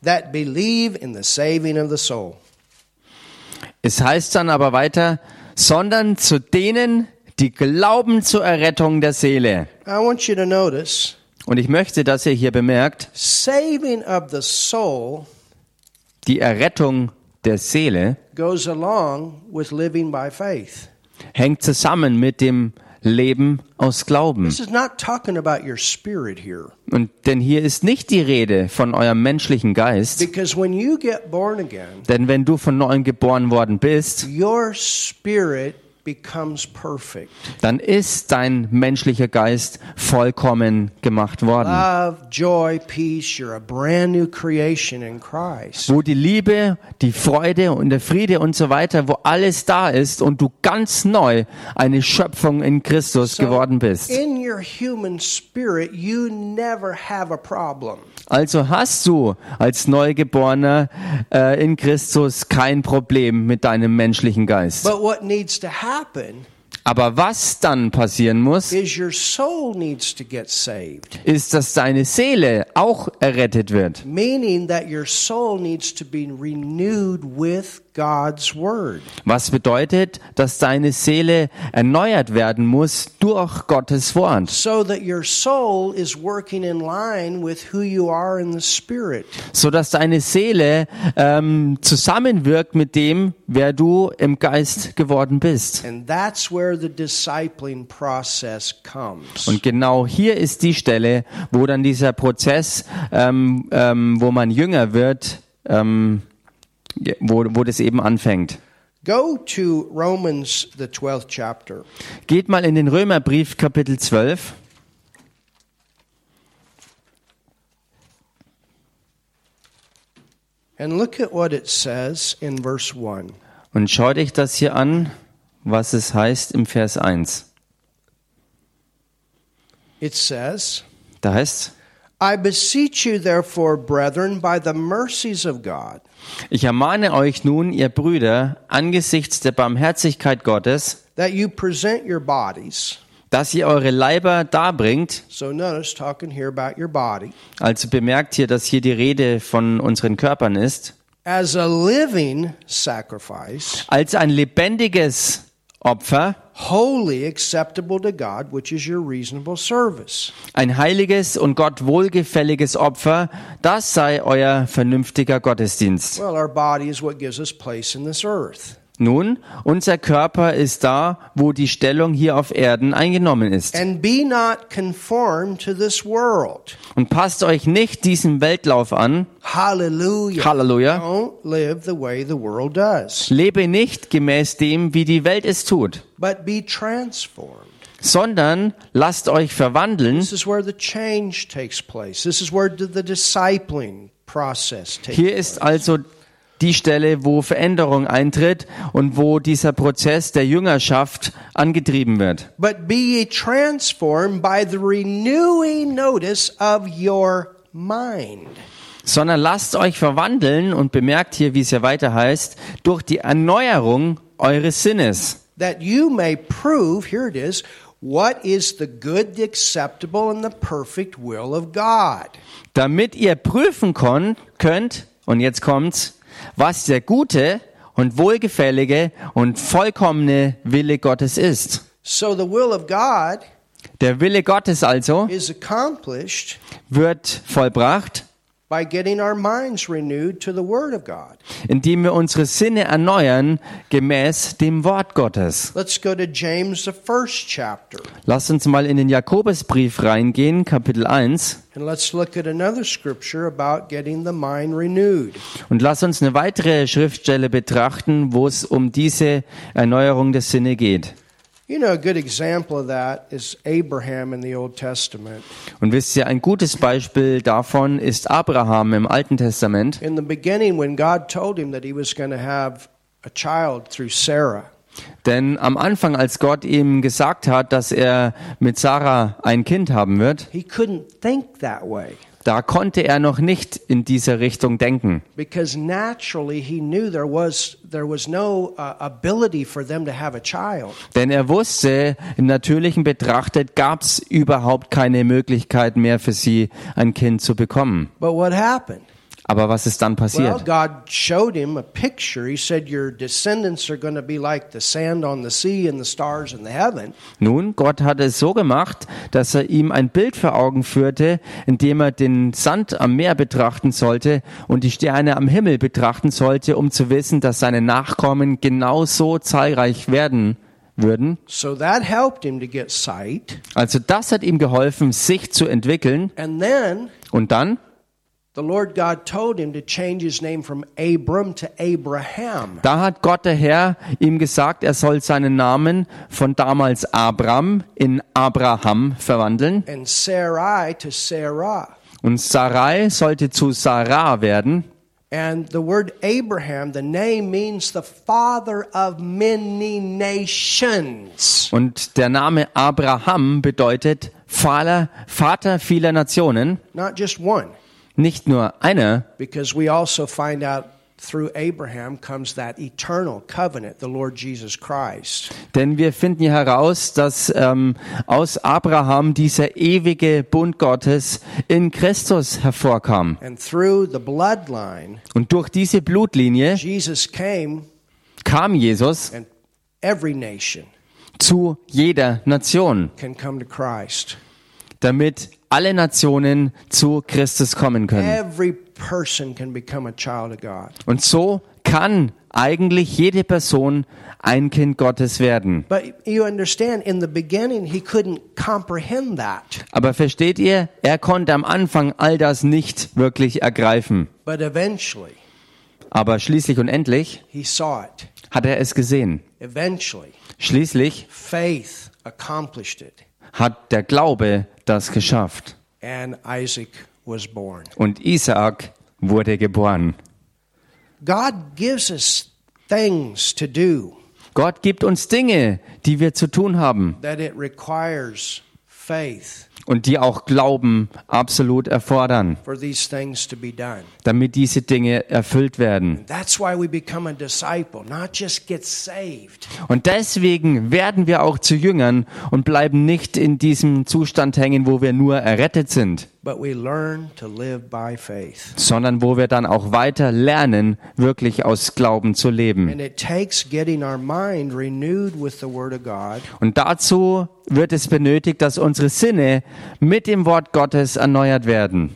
that believe in the saving of the soul. Es heißt dann aber weiter, sondern zu denen, die glauben zur Errettung der Seele. I want you to notice Und ich möchte, dass ihr hier bemerkt, saving of the soul die Errettung der Seele goes along with living by faith. hängt zusammen mit dem Leben aus Glauben. Und denn hier ist nicht die Rede von eurem menschlichen Geist, Because when you get born again, denn wenn du von neuem geboren worden bist, your spirit. Dann ist dein menschlicher Geist vollkommen gemacht worden. Love, joy, peace, you're a brand new creation in Christ. Wo die Liebe, die Freude und der Friede und so weiter, wo alles da ist und du ganz neu eine Schöpfung in Christus geworden bist. In your human spirit, you never have a problem. Also hast du als Neugeborener äh, in Christus kein Problem mit deinem menschlichen Geist. But what needs to happen Aber was dann passieren muss, ist, dass deine Seele auch errettet wird. Meaning that your soul needs to be renewed with God's word. Was bedeutet, dass deine Seele erneuert werden muss durch Gottes Wort, So that your soul is working in line with who you are in the spirit. so dass deine Seele ähm, zusammenwirkt mit dem, wer du im Geist geworden bist. And that's where where the discipling process comes. Und genau hier ist die Stelle, wo dann dieser Prozess, ähm, ähm, wo man jünger wird, ähm, wo, wo das eben anfängt. Go to Romans, the 12th chapter. Geht mal in den Römerbrief Kapitel 12. And look at what it says in verse 1. Und schaut euch das hier an, was es heißt im Vers 1. It says, Da heißt I beseech you, therefore, brethren, by the mercies of God, ich ermahne euch nun, ihr Brüder, angesichts der Barmherzigkeit Gottes, that you present your bodies. dass ihr eure Leiber darbringt. So notice talking here about your body Also bemerkt hier, dass hier die Rede von unseren Körpern ist. as a living sacrifice, Als ein lebendiges Opfer, wholly acceptable to God, which is your reasonable service. ein heiliges und Gott wohlgefälliges Opfer, das sei euer vernünftiger Gottesdienst. Well, our body is what gives us place in this earth. Nun, unser Körper ist da, wo die Stellung hier auf Erden eingenommen ist. And be not conformed to this world. Und passt euch nicht diesem Weltlauf an. Halleluja. Don't live the way the world does, Lebe nicht gemäß dem, wie die Welt es tut, but be transformed. sondern lasst euch verwandeln. This is where the change takes place. This is where the, discipling process takes Hier ist also die Stelle, wo Veränderung eintritt und wo dieser Prozess der Jüngerschaft angetrieben wird. But be ye transformed by the renewing notice of your mind. Sondern lasst euch verwandeln und bemerkt hier, wie es ja weiter heißt, durch die Erneuerung eures Sinnes. that you may prove, here it is, what is the good, the acceptable, and the perfect will of God. damit ihr prüfen könnt, und jetzt kommt's, was der gute und wohlgefällige und vollkommene Wille Gottes ist. So the will of God Der Wille Gottes also is accomplished wird vollbracht, by getting our minds renewed to the Word of God. indem wir unsere Sinne erneuern gemäß dem Wort Gottes. Let's go to James, the first chapter, Lasst uns mal in den Jakobusbrief reingehen, Kapitel 1, and let's look at another scripture about getting the mind renewed. und lasst uns eine weitere Schriftstelle betrachten, wo es um diese Erneuerung der Sinne geht. You know, a good example of that is Abraham in the Old Testament. Und wisst ihr, ein gutes Beispiel davon ist Abraham im Alten Testament. In the beginning, when God told him that he was going to have a child through Sarah, Denn am Anfang, als Gott ihm gesagt hat, dass er mit Sarah ein Kind haben wird, he couldn't think that way da konnte er noch nicht in diese Richtung denken. because naturally he knew there was there was no uh, ability for them to have a child. Denn er wusste, im Natürlichen betrachtet, gab es überhaupt keine Möglichkeit mehr für sie, ein Kind zu bekommen. But what happened? Aber was ist dann passiert? God showed him a picture. He said, Your descendants are going to be like the sand on the sea and the stars in the heaven. Nun, Gott hat es so gemacht, dass er ihm ein Bild vor Augen führte, indem er den Sand am Meer betrachten sollte und die Sterne am Himmel betrachten sollte, um zu wissen, dass seine Nachkommen genauso zahlreich werden würden. So that helped him to get sight. Also das hat ihm geholfen, sich zu entwickeln. And then Und dann, the Lord God told him to change his name from Abram to Abraham. da hat Gott der Herr ihm gesagt, er soll seinen Namen von damals Abram in Abraham verwandeln. And Sarai to Sarah. Und Sarai sollte zu Sarah werden. And the word Abraham, the name means the father of many nations. Und der Name Abraham bedeutet Vater, Vater vieler Nationen, Not just one, nicht nur einer, because we also find out through Abraham comes that eternal covenant, the Lord Jesus Christ. denn wir finden hier heraus, dass ähm, aus Abraham dieser ewige Bund Gottes in Christus hervorkam. And through the bloodline, Und durch diese Blutlinie Jesus came kam Jesus and every nation zu jeder Nation, can come to Christ. damit alle Nationen zu Christus kommen können. Every person can become a child of God. Und so kann eigentlich jede Person ein Kind Gottes werden. But you understand, in the beginning, he couldn't comprehend that. Aber versteht ihr, er konnte am Anfang all das nicht wirklich ergreifen. But eventually, Aber schließlich und endlich he saw it. hat er es gesehen. Schließlich faith accomplished it, hat der Glaube das geschafft. Isaac. Und Isaak wurde geboren. God gives us things to do Gott gibt uns Dinge, die wir zu tun haben that it requires faith und die auch Glauben absolut erfordern, damit diese Dinge erfüllt werden. That's why we become a disciple, not just get saved, Und deswegen werden wir auch zu Jüngern und bleiben nicht in diesem Zustand hängen, wo wir nur errettet sind, but we learn to live by faith. sondern wo wir dann auch weiter lernen, wirklich aus Glauben zu leben. And it takes getting our mind renewed with the Word of God Und dazu wird es benötigt, dass unsere Sinne mit dem Wort Gottes erneuert werden,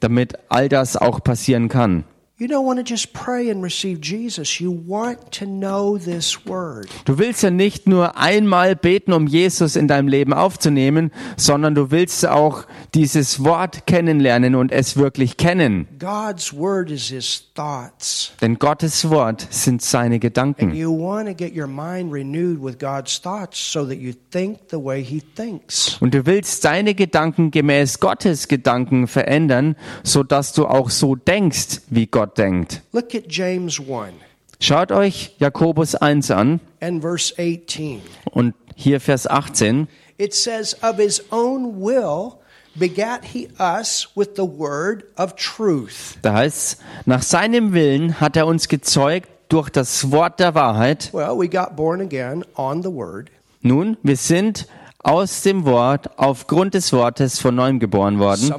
damit all das auch passieren kann. You don't want to just pray and receive Jesus. You want to know this Word. Du willst ja nicht nur einmal beten, um Jesus in deinem Leben aufzunehmen, sondern du willst auch dieses Wort kennenlernen und es wirklich kennen. God's Word is His thoughts. Denn Gottes Wort sind seine And Gedanken. you want to get your mind renewed with God's thoughts so that you think the way He thinks. Und du willst deine Gedanken gemäß Gottes Gedanken verändern, so dass du auch so denkst, wie Gott denkt. Look at James 1 Schaut euch Jakobus 1 an and verse 18. und hier Vers 18. It says, Of His own will begat He us with the Word of truth. Da heißt nach seinem Willen hat er uns gezeugt durch das Wort der Wahrheit. Well, we got born again on the Word. Nun, wir sind aus dem Wort, aufgrund des Wortes von neuem geboren worden.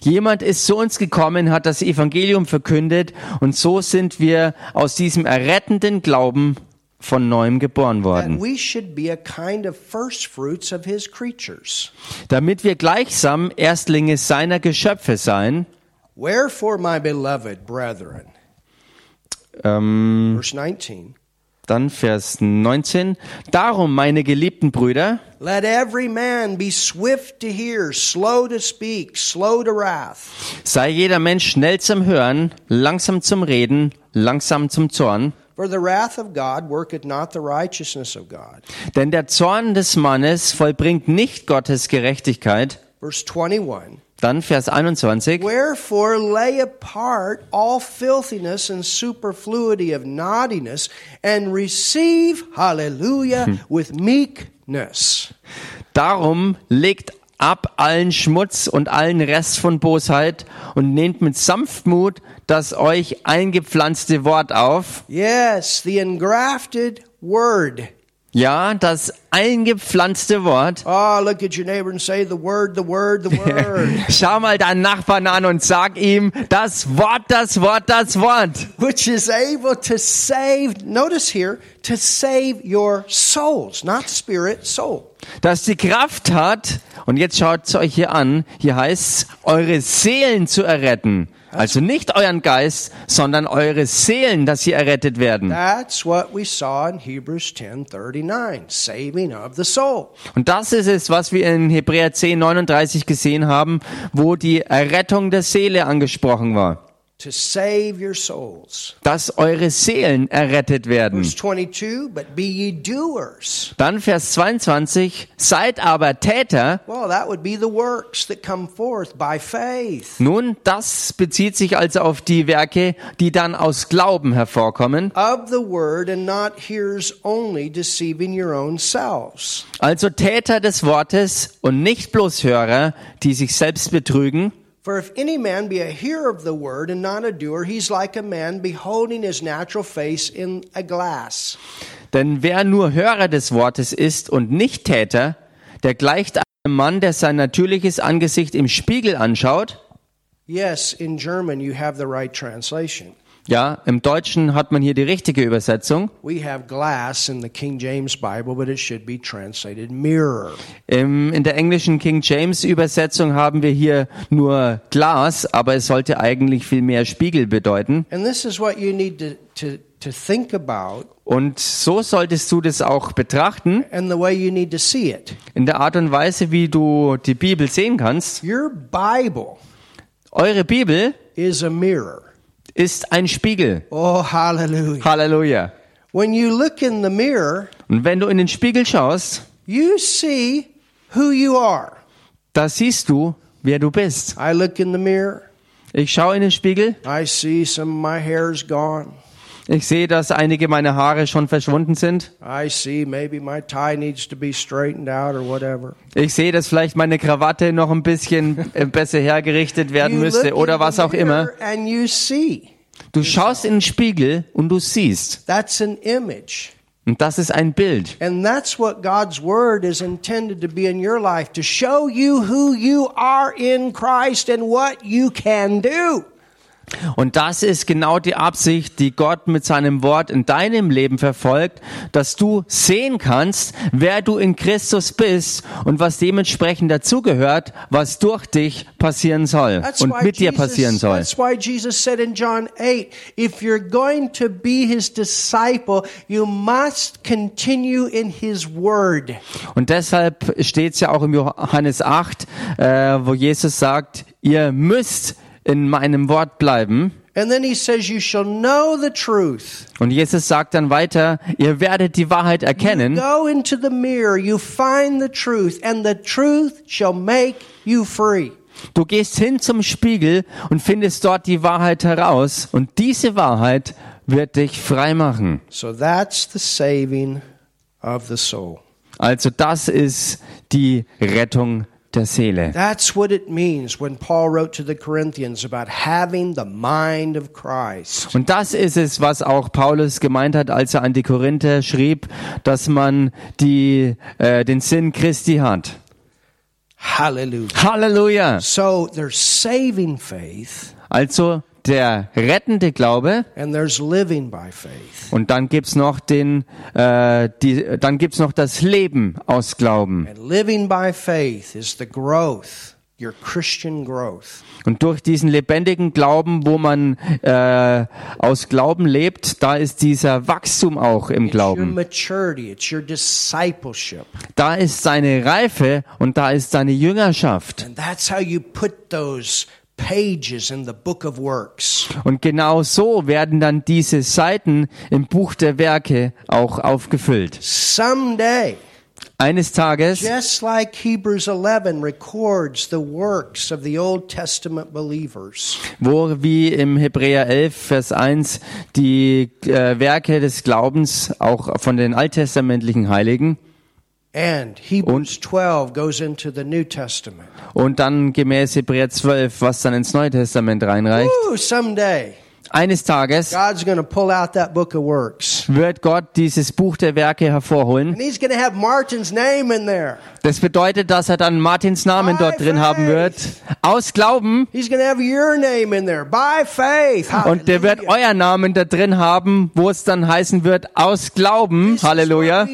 Jemand ist zu uns gekommen, hat das Evangelium verkündet und so sind wir aus diesem errettenden Glauben von neuem geboren worden. we should be a kind of first fruits of His creatures. Damit wir gleichsam Erstlinge seiner Geschöpfe seien. Wherefore, my beloved brethren, Ähm, verse 19, dann Vers 19. Darum, meine geliebten Brüder, let every man be swift to hear, slow to speak, slow to wrath. sei jeder Mensch schnell zum Hören, langsam zum Reden, langsam zum Zorn. For the wrath of God worketh not the righteousness of God. Denn der Zorn des Mannes vollbringt nicht Gottes Gerechtigkeit. Verse 21. Dann Vers 21. Wherefore lay apart all filthiness and superfluity of naughtiness, and receive, hallelujah, with meekness. Darum legt ab allen Schmutz und allen Rest von Bosheit und nehmt mit Sanftmut das euch eingepflanzte Wort auf. Yes, the engrafted word. Ja, das eingepflanzte Wort. Oh, look at your neighbor and say, the word, the word, the word. Schau mal deinen Nachbarn an und sag ihm, das Wort, das Wort, das Wort. Which is able to save, notice here, to save your souls, not spirit, soul. Das die Kraft hat, und jetzt schaut es euch hier an, hier heißt es, eure Seelen zu erretten. Also nicht euren Geist, sondern eure Seelen, dass sie errettet werden. That's what we saw in Hebrews 10:39, saving of the soul. Und das ist es, was wir in Hebräer 10, 39 gesehen haben, wo die Errettung der Seele angesprochen war. To save your souls. Dass eure Seelen errettet werden. Verse 22, but be ye doers. Dann Vers 22, seid aber Täter. Well, that would be the works that come forth by faith Nun, das bezieht sich also auf die Werke, die dann aus Glauben hervorkommen. of the word and not hearers only deceiving your own selves. Also Täter des Wortes und nicht bloß Hörer, die sich selbst betrügen. For if any man be a hearer of the word and not a doer, he's like a man beholding his natural face in a glass. Denn wer nur Hörer des Wortes ist und nicht Täter, der gleicht einem Mann, der sein natürliches Angesicht im Spiegel anschaut. Yes, in German you have the right translation. Ja, im Deutschen hat man hier die richtige Übersetzung. We have glass in the King James Bible, but it should be translated mirror. Im, in der englischen King James Übersetzung haben wir hier nur Glas, aber es sollte eigentlich viel mehr Spiegel bedeuten. And this is what you need to, to, to think about Und so solltest du das auch betrachten, and the way you need to see it. in der Art und Weise, wie du die Bibel sehen kannst. Your Bible Eure Bibel is a mirror. Ist ein Spiegel. Oh, hallelujah. Halleluja. When you look in the mirror, Und wenn du in den Spiegel schaust, you see who you are. da siehst du, wer du bist. I look in the mirror, Ich schaue in den Spiegel, I see some of my hair's gone. Ich sehe, dass einige meiner Haare schon verschwunden sind. Ich sehe, dass vielleicht meine Krawatte noch ein bisschen äh, besser hergerichtet werden müsste oder was auch immer. mirror And you see. Du schaust in den Spiegel und du siehst. That's an image. Und das ist ein Bild. And that's what God's word is intended to be in your life to show you who you are in Christ and what you can do. Und das ist genau die Absicht, die Gott mit seinem Wort in deinem Leben verfolgt, dass du sehen kannst, wer du in Christus bist und was dementsprechend dazugehört, was durch dich passieren soll und mit dir passieren soll. that's why Jesus said in John 8, if you're going to be his disciple, you must continue in his word. Und deshalb steht es ja auch im Johannes 8, äh, wo Jesus sagt, ihr müsst in meinem Wort bleiben. And then he says, you shall know the truth. Und Jesus sagt dann weiter, ihr werdet die Wahrheit erkennen. Go into the mirror, you find the truth, and the truth shall make you free. Du gehst hin zum Spiegel und findest dort die Wahrheit heraus. Und diese Wahrheit wird dich frei machen. So that's the saving of the soul. Also das ist die Rettung der Seele. That's what it means when Paul wrote to the Corinthians about having the mind of Christ. Und das ist es, was auch Paulus gemeint hat, als er an die Korinther schrieb, dass man die, äh, den Sinn Christi hat. Hallelujah. Halleluja! So there's saving faith Also der rettende Glaube and there's living by faith. und dann gibt's noch den, äh, die, dann gibt's noch das Leben aus Glauben. And living by faith is the growth, your Christian growth. Und durch diesen lebendigen Glauben, wo man äh, aus Glauben lebt, da ist dieser Wachstum auch im Glauben. Da ist seine Reife und da ist seine Jüngerschaft. And that's how you put those pages in the book of works. Und genau so werden dann diese Seiten im Buch der Werke auch aufgefüllt. Someday, Eines Tages, just like Hebrews 11 records the works of the Old Testament believers, wo wie im Hebräer 11, Vers 1 die äh, Werke des Glaubens auch von den alttestamentlichen Heiligen and Hebrews 12 goes into the New Testament. und dann gemäß Hebräer 12, was dann ins Neue Testament reinreicht. Woo, someday, Eines Tages wird Gott dieses Buch der Werke hervorholen. Das bedeutet, dass er dann Martins Namen dort drin haben wird. Aus Glauben. Und der wird euer Namen da drin haben, wo es dann heißen wird, aus Glauben. Halleluja.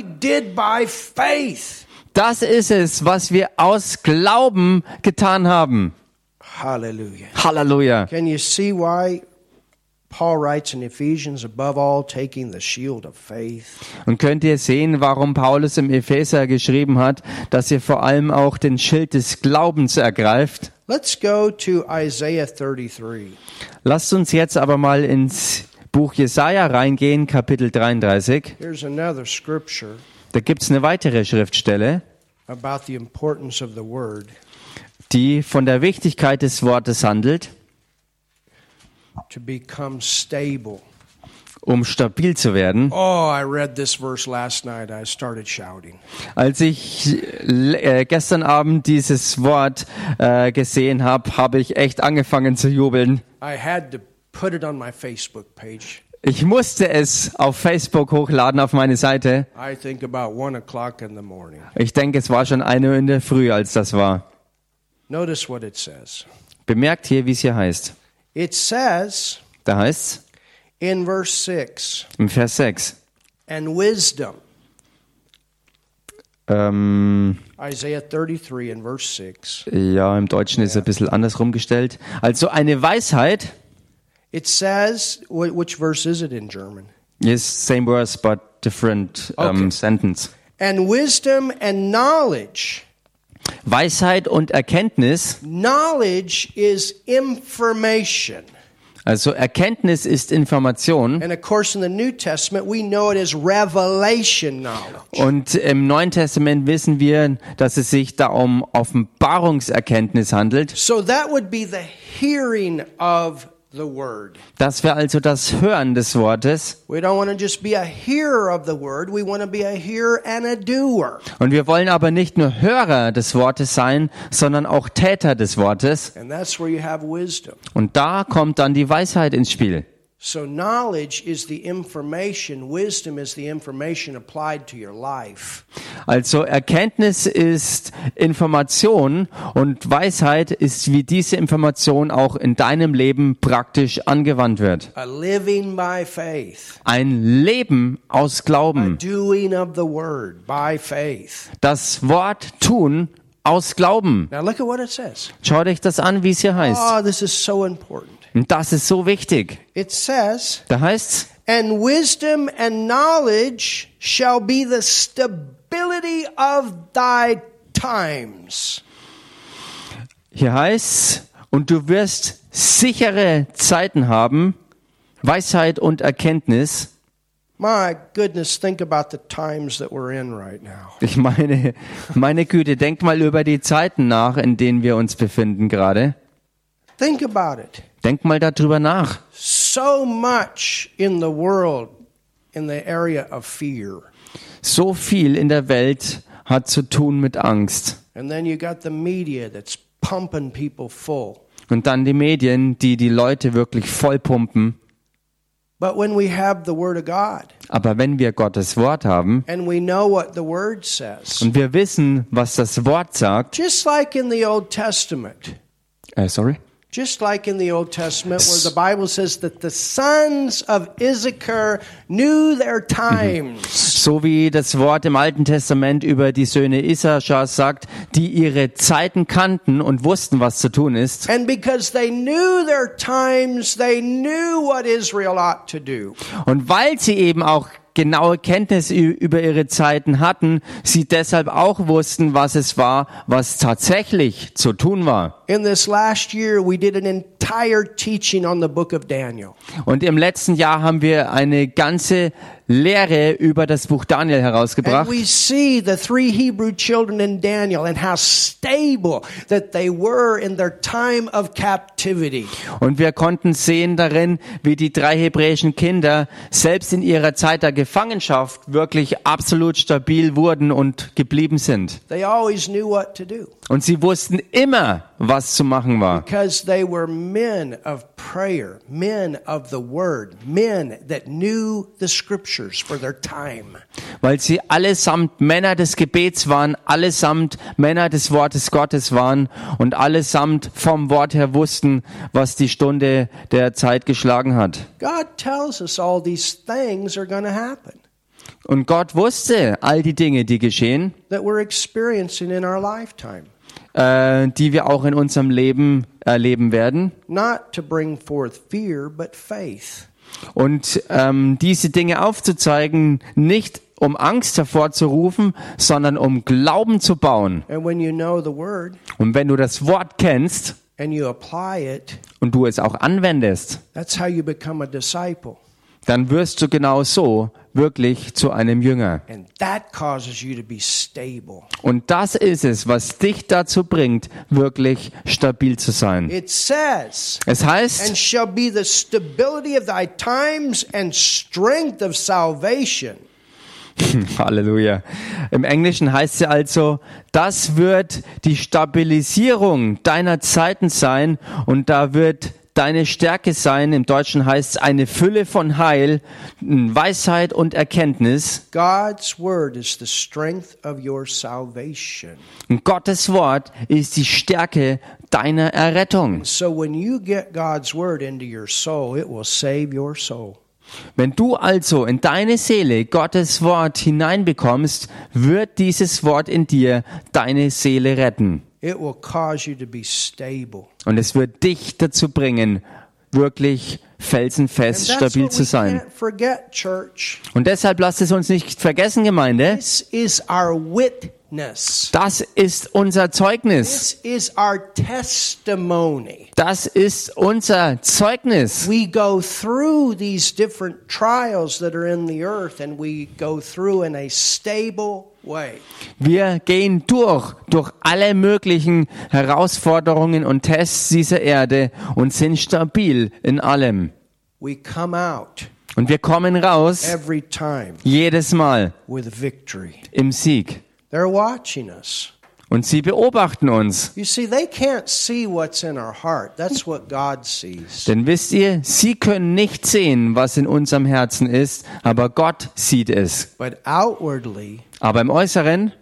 Das ist es, was wir aus Glauben getan haben. Hallelujah. Halleluja. Can you see why Paul writes in Ephesians, above all, taking the shield of faith? Und könnt ihr sehen, warum Paulus im Epheser geschrieben hat, dass ihr vor allem auch den Schild des Glaubens ergreift? Let's go to Isaiah 33. Lasst uns jetzt aber mal ins Buch Jesaja reingehen, Kapitel 33. Here's another scripture Da gibt's eine weitere Schriftstelle, about the importance of the word. die von der Wichtigkeit des Wortes handelt. Um stabil zu werden. Oh, I read this verse last night. I started shouting. Als ich äh, gestern Abend dieses Wort äh, gesehen habe, habe ich echt angefangen zu jubeln. I had to put it on my Facebook page. Ich musste es auf Facebook hochladen auf meine Seite. I think about one o'clock in the morning. Ich denke, es war schon eine Uhr in der Früh, als das war. Notice what it says. Bemerkt hier, wie es hier heißt. It says, Da heißt's, in verse 6. Im Vers 6. And wisdom. Ähm, Isaiah 33 in verse 6. ja, im Deutschen ist es ein bisschen anders rumgestellt. Also eine Weisheit It says, wh- which verse is it in German? ist same verse but different um, Okay. sentence. And wisdom and knowledge. Weisheit und Erkenntnis. Knowledge is information. Also Erkenntnis ist Information. And of course, in the New Testament, we know it as revelation knowledge. Und im Neuen Testament wissen wir, dass es sich da um Offenbarungserkenntnis handelt. So that would be the hearing of the word. Das wäre also das Hören des Wortes. We don't want to just be a hearer of the word, we want to be a hearer and a doer. Und wir wollen aber nicht nur Hörer des Wortes sein, sondern auch Täter des Wortes. And that's where you have wisdom. Und da kommt dann die Weisheit ins Spiel. So knowledge is the information, wisdom is the information applied to your life. Also Erkenntnis ist Information und Weisheit ist, wie diese Information auch in deinem Leben praktisch angewandt wird. A living by faith, Ein Leben aus a Glauben. doing of the word by faith. Das Wort tun aus Glauben. Now look at what it says. Schaut euch das an, wie es hier heißt. Oh, this is so important. Und das ist so wichtig. It says, Da heißt's, And wisdom and knowledge shall be the stability of thy times. hier heißt's, und du wirst sichere Zeiten haben, Weisheit und Erkenntnis. My goodness, think about the times that we're in right now. Ich meine, meine Güte, denk mal über die Zeiten nach, in denen wir uns befinden gerade. Think about it. Denk mal darüber nach. So much in the world in the area of fear. So viel in der Welt hat zu tun mit Angst. And then you got the media that's pumping people full. Und dann die Medien, die die Leute wirklich vollpumpen. But when we have the Word of God Aber wenn wir Gottes Wort haben and we know what the Word says, und wir wissen, was das Wort sagt, just like in the Old Testament, äh, sorry, Just like in the Old Testament, where the Bible says that the sons of Issachar knew their times. so wie das Wort im Alten Testament über die Söhne Issachars sagt, die ihre Zeiten kannten und wussten, was zu tun ist. And because they knew their times, they knew what Israel ought to do. Und weil sie eben auch genaue Kenntnis über ihre Zeiten hatten, sie deshalb auch wussten, was es war, was tatsächlich zu tun war. In this last year, we did an entire teaching on the book of Daniel. Und im letzten Jahr haben wir eine ganze Lehre über das Buch Daniel And herausgebracht. we see the three Hebrew children in Daniel and how stable that they were in their time of captivity. Und wir konnten sehen darin, wie die drei hebräischen Kinder selbst in ihrer Zeit der Gefangenschaft wirklich absolut stabil wurden und geblieben sind. They always knew what to do. Und sie wussten immer, was zu machen war. Because they were men of prayer, men of the word, men that knew the scriptures for their time. Weil sie allesamt Männer des Gebets waren, allesamt Männer des Wortes Gottes waren und allesamt vom Wort her wussten, was die Stunde der Zeit geschlagen hat. God tells us all these things are going to happen Und Gott wusste all die Dinge, die geschehen, that we're experiencing in our lifetime. Äh, die wir auch in unserem Leben erleben werden. Not to bring forth fear, but faith. Und ähm, diese Dinge aufzuzeigen, nicht um Angst hervorzurufen, sondern um Glauben zu bauen. And when you know the word Und wenn du das Wort kennst and you apply it, und du es auch anwendest, that's how you become a disciple. dann wirst du genau so wirklich zu einem Jünger. Und das ist es, was dich dazu bringt, wirklich stabil zu sein. Es and heißt, shall be the stability of thy times and strength of salvation. Halleluja. Im Englischen heißt sie also, das wird die Stabilisierung deiner Zeiten sein und da wird deine Stärke sein. Im Deutschen heißt es eine Fülle von Heil, Weisheit und Erkenntnis. God's word is the strength of your salvation. Und Gottes Wort ist die Stärke deiner Errettung. So when you get God's word into your soul, it will save your soul. Wenn du also in deine Seele Gottes Wort hineinbekommst, wird dieses Wort in dir deine Seele retten. It will cause you to be stable. Und es wird dich dazu bringen, wirklich felsenfest, stabil zu we sein. forget, church. Und deshalb lasst es uns nicht vergessen, Gemeinde, This is our witness. das ist unser Zeugnis. This is our testimony. Das ist unser Zeugnis. We go through these different trials that are in the earth and we go through in a stable. Wir gehen durch, durch alle möglichen Herausforderungen und Tests dieser Erde und sind stabil in allem. We come out Und wir kommen raus every time jedes Mal with victory. im Sieg. Und sie beobachten uns. You see, they can't see what's in our heart. That's what God sees. Denn wisst ihr, sie können nicht sehen, was in unserem Herzen ist, aber Gott sieht es. But outwardly, Aber im Äußeren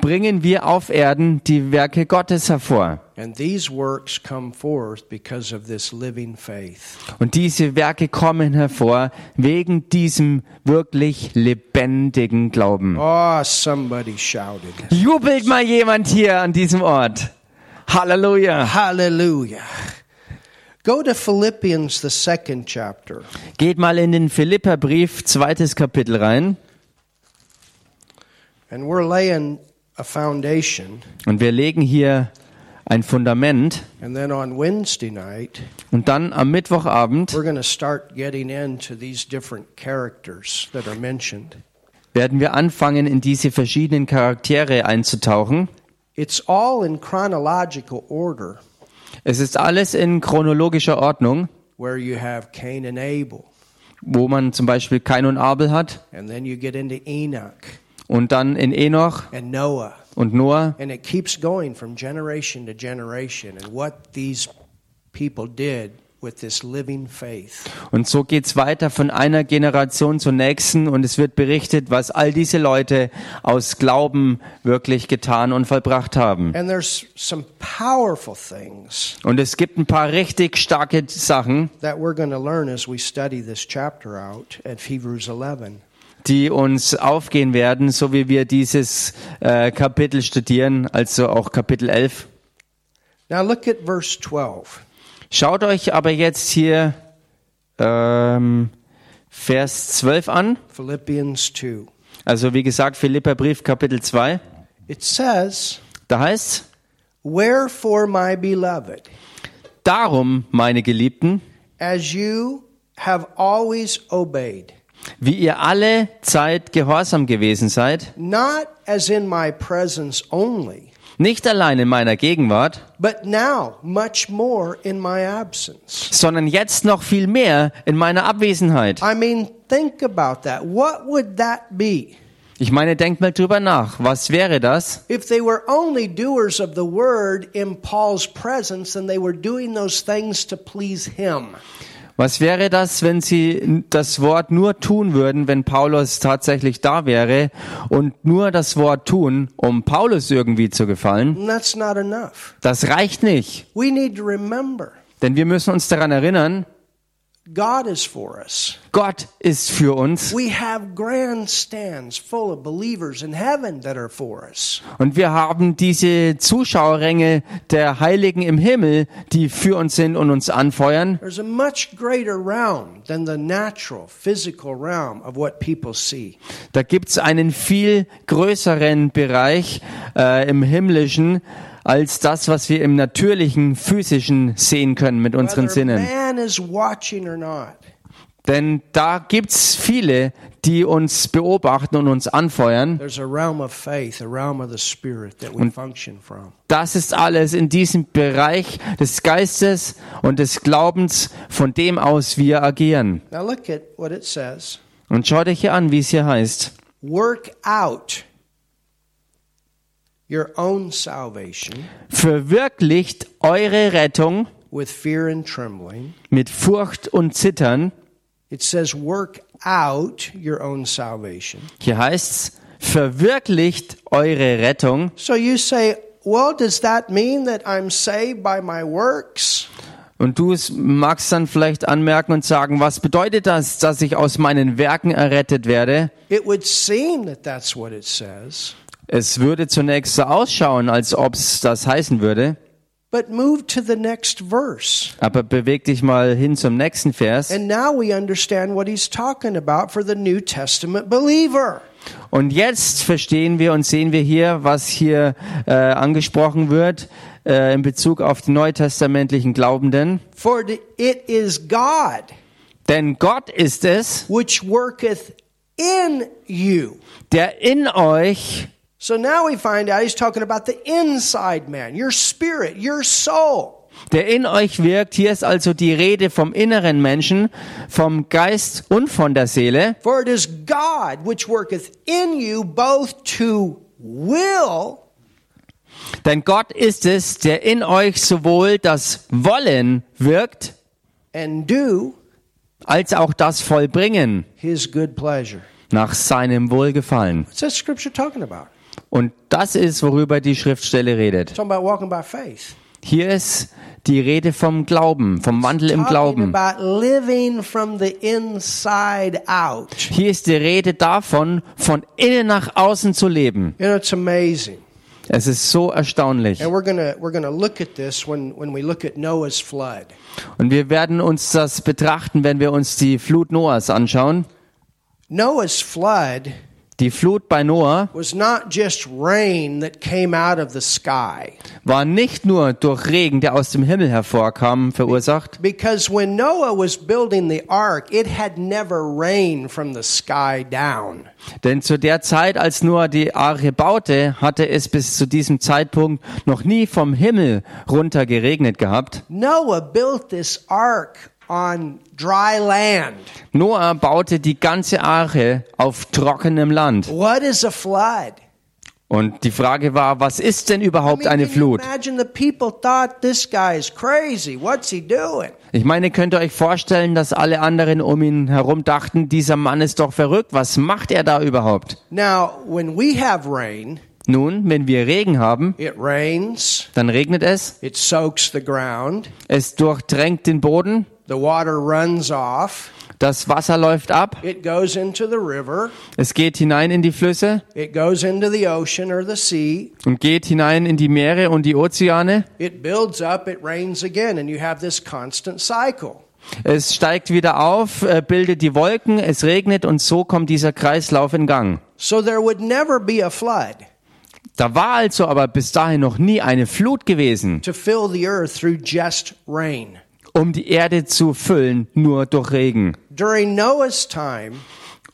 bringen wir auf Erden die Werke Gottes hervor. And these works come forth because of this living faith. Und diese Werke kommen hervor wegen diesem wirklich lebendigen Glauben. Oh, somebody shouted. Jubelt mal jemand hier an diesem Ort. Halleluja. Hallelujah. Go to Philippians, the second chapter. Geht mal in den Philipperbrief, zweites Kapitel rein. And we're laying a foundation. Und wir legen hier ein Fundament. And then on Wednesday night, Und dann am Mittwochabend we're going to start getting into these different characters that are mentioned. werden wir anfangen, in diese verschiedenen Charaktere einzutauchen. It's all in chronological order, Es ist alles in chronologischer Ordnung, where you have Cain and Abel, wo man zum Beispiel Kain und Abel hat and then you get into Enoch und dann in Enoch und Noah And it keeps going from generation to generation, and what these people did with this living faith. Und so geht's weiter von einer Generation zur nächsten und es wird berichtet, was all diese Leute aus Glauben wirklich getan und vollbracht haben. Und es gibt ein paar richtig starke Sachen, that we're learn as we study this chapter out at Hebrews 11. die uns aufgehen werden, so wie wir dieses äh, Kapitel studieren, also auch Kapitel 11. Now look at verse 12. Schaut euch aber jetzt hier ähm, Vers 12 an. Philippians 2. Also wie gesagt, Philipperbrief Kapitel 2. It says, Da heißt Wherefore, my beloved, Darum, meine Geliebten, as you have always obeyed, wie ihr alle Zeit gehorsam gewesen seid, not as in my presence only, nicht allein in meiner Gegenwart, but now much more in my absence. sondern jetzt noch viel mehr in meiner Abwesenheit. I mean, think about that. What would that be? Ich meine, denkt mal drüber nach. Was wäre das, If they were only doers of the word in Paul's presence Was wäre das, wenn sie das Wort nur tun würden, wenn Paulus tatsächlich da wäre und nur das Wort tun, um Paulus irgendwie zu gefallen? And that's not enough. Das reicht nicht, We need to remember denn wir müssen uns daran erinnern, God is for us. Gott ist für uns We have grandstands full of believers in heaven that are for us. und wir haben diese Zuschauerränge der Heiligen im Himmel, die für uns sind und uns anfeuern. There's a much greater realm than the natural, physical realm of what people see. Da gibt's einen viel größeren Bereich äh, im Himmlischen als das, was wir im natürlichen, physischen sehen können mit unseren Sinnen. man is watching or not. Denn da gibt's viele, die uns beobachten und uns anfeuern. There's a realm of faith, a realm of the spirit that we function from. Das ist alles in diesem Bereich des Geistes und des Glaubens, von dem aus wir agieren. Now look at what it says. Und schaut euch hier an, wie es hier heißt. Work out your own salvation Verwirklicht eure Rettung with fear and trembling. mit Furcht und Zittern. It says, work out your own salvation. Hier heißt's, verwirklicht eure Rettung. So you say, well, does that mean that I'm saved by my works? Und du magst dann vielleicht anmerken und sagen, was bedeutet das, dass ich aus meinen Werken errettet werde? It would seem that that's what it says. Es würde zunächst so ausschauen, als ob es das heißen würde. But move to the next verse. Aber beweg dich mal hin zum nächsten Vers. And now we understand what he's talking about for the New Testament believer. Und jetzt verstehen wir und sehen wir hier, was hier äh, angesprochen wird äh, in Bezug auf die neutestamentlichen Glaubenden. For it is God Denn Gott ist es, which worketh in you. der in euch So now we find out he's talking about the inside man, your spirit, your soul. der in euch wirkt. Hier ist also die Rede vom inneren Menschen, vom Geist und von der Seele. For it is God which worketh in you both to will Denn Gott ist es, der in euch sowohl das Wollen wirkt, and do als auch das Vollbringen his good pleasure. nach seinem Wohlgefallen. What's that scripture talking about? Und das ist, worüber die Schriftstelle redet. Hier ist die Rede vom Glauben, vom Wandel im Glauben. Hier ist die Rede davon, von innen nach außen zu leben. Es ist so erstaunlich. And we're gonna we're gonna look at this when, when we look at Noah's flood. Und wir werden uns das betrachten, wenn wir uns die Flut Noahs anschauen. Noah's flood Die Flut bei Noah was not just rain that came out of the sky. war nicht nur durch Regen, der aus dem Himmel hervorkam, verursacht, Because when Noah was building the ark, it had never rained from the sky down. denn zu der Zeit, als Noah die Arche baute, hatte es bis zu diesem Zeitpunkt noch nie vom Himmel runter geregnet gehabt. Noah built this ark on dry land. Noah baute die ganze Arche auf trockenem Land. What is a flood? Und die Frage war, was ist denn überhaupt eine Flut? imagine the people thought this guy is crazy. What's he doing? Ich meine, könnt ihr euch vorstellen, dass alle anderen um ihn herum dachten, dieser Mann ist doch verrückt, was macht er da überhaupt? Now, when we have rain, Nun, wenn wir Regen haben, dann regnet es, es durchdrängt den Boden, the water runs off, das Wasser läuft ab, it goes into the river, es geht hinein in die Flüsse it goes into the ocean or the sea, und geht hinein in die Meere und die Ozeane. it builds up, it rains again, and you have this constant cycle. Es steigt wieder auf, äh, bildet die Wolken, es regnet und so kommt dieser Kreislauf in Gang. So there would never be a flood Da war also aber bis dahin noch nie eine Flut gewesen, to fill the earth through just rain. Um die Erde zu füllen, nur durch Regen. During Noah's time,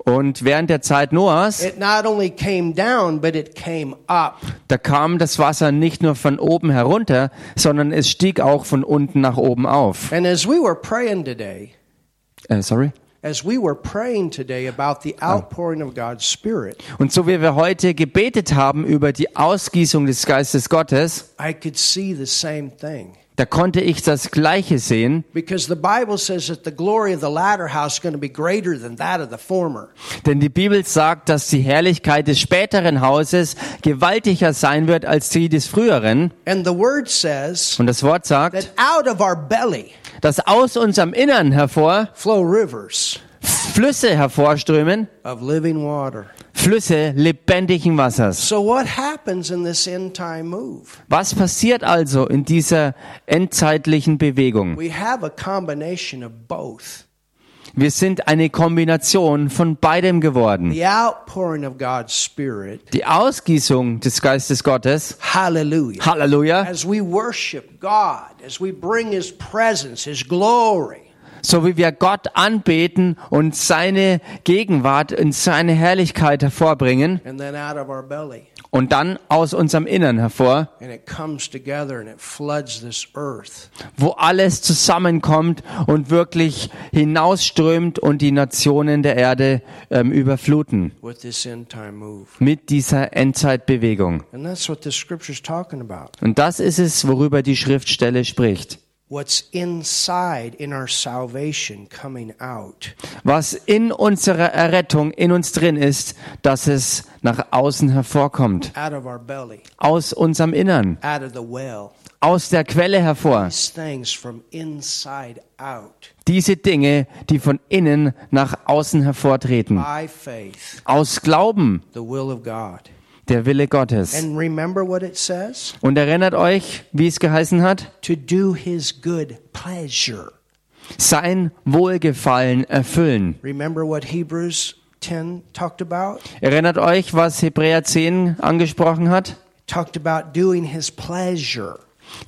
Und während der Zeit Noahs, it not only came down, but it came up. da kam das Wasser nicht nur von oben herunter, sondern es stieg auch von unten nach oben auf. And as we were praying today, Äh, sorry. as we were praying today about the outpouring of God's Spirit, Und so wie wir heute gebetet haben über die Ausgießung des Geistes Gottes, I could see the same thing. Da konnte ich das Gleiche sehen, denn die Bibel sagt, dass die Herrlichkeit des späteren Hauses gewaltiger sein wird als die des früheren. Und das Wort sagt, dass aus unserem Innern hervor Flüsse hervorströmen, of living water. Flüsse lebendigen Wassers. So? Was passiert also in dieser endzeitlichen Bewegung? We have a combination of both. Wir sind eine Kombination von beidem geworden. The outpouring of God's Spirit, Die Ausgießung des Geistes Gottes, hallelujah. Halleluja, As we worship God, as we bring His presence, His glory, so wie wir Gott anbeten und seine Gegenwart und seine Herrlichkeit hervorbringen and then out of our belly. und dann aus unserem Innern hervor, And it comes together and it floods this earth. wo alles zusammenkommt und wirklich hinausströmt und die Nationen der Erde ähm, überfluten with this end time move. mit dieser Endzeitbewegung. And that's what this scripture's talking about. Und das ist es, worüber die Schriftstelle spricht. What's inside in our salvation coming out. Was in unserer Errettung in uns drin ist, dass es nach außen hervorkommt. out of our belly, Aus unserem Innern. out of the well. Aus der Quelle hervor. These things from inside out Diese Dinge, die von innen nach außen hervortreten. by faith, Aus Glauben. Der Wille Gottes. And remember what it says? Und erinnert euch, wie es geheißen hat? To do his good pleasure. Sein Wohlgefallen erfüllen. Remember what Hebrews 10 talked about? Erinnert euch, was Hebräer 10 angesprochen hat? Talked about doing his pleasure.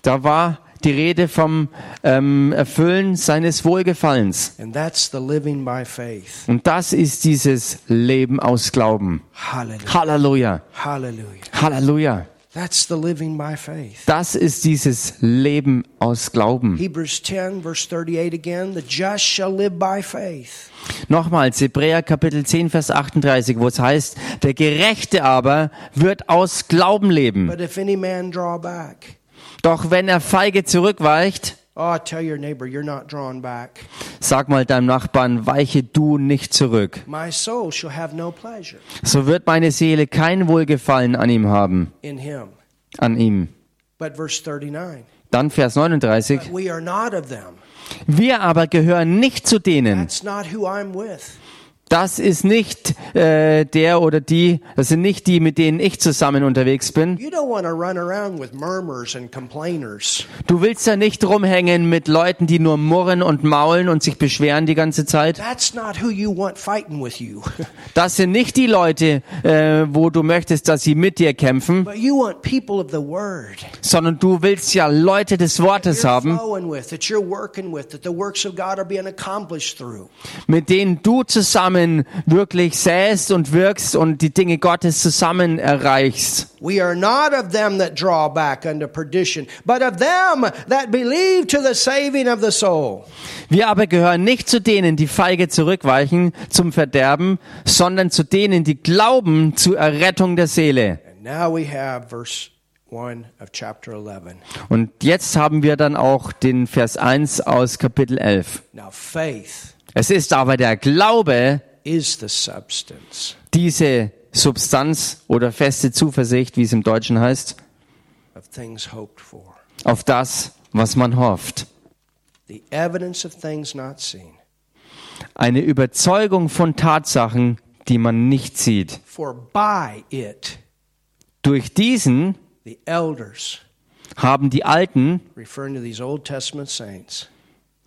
Da war die Rede vom ähm, Erfüllen seines Wohlgefallens. And that's the living by faith. Und das ist dieses Leben aus Glauben. Hallelujah. Halleluja. Hallelujah. Halleluja. That's the living by faith. Das ist dieses Leben aus Glauben. Hebrews 10, verse 38 again the just shall live by faith. Nochmals, Hebräer Kapitel 10, Vers 38, wo es heißt, der Gerechte aber wird aus Glauben leben. But if any man draw back, Doch wenn er feige zurückweicht, oh, your neighbor, sag mal deinem Nachbarn, weiche du nicht zurück. No So wird meine Seele kein Wohlgefallen an ihm haben, an ihm. But verse 39, Dann Vers 39. but we are not of them. Wir aber gehören nicht zu denen. That's not who I'm with. Das ist nicht äh, der oder die, das sind nicht die, mit denen ich zusammen unterwegs bin. Du willst ja nicht rumhängen mit Leuten, die nur murren und maulen und sich beschweren die ganze Zeit. That's not who you want fighting with you. Das sind nicht die Leute, äh, wo du möchtest, dass sie mit dir kämpfen, but you want people of the word. sondern du willst ja Leute des Wortes haben, mit denen du zusammen wirklich säst und wirkst und die Dinge Gottes zusammen erreichst. We are not of them that draw back unto perdition, but of them that believe to the saving of the soul. Wir aber gehören nicht zu denen, die feige zurückweichen zum Verderben, sondern zu denen, die glauben zur Errettung der Seele. And now we have verse 1 of chapter 11. Und jetzt haben wir dann auch den Vers 1 aus Kapitel 11. Now faith Es ist aber der Glaube, diese Substanz oder feste Zuversicht, wie es im Deutschen heißt, of things hoped for, auf das, was man hofft. the evidence of things not seen. Eine Überzeugung von Tatsachen, die man nicht sieht. For by it Durch diesen the elders, haben die Alten, referring to these Old Testament saints,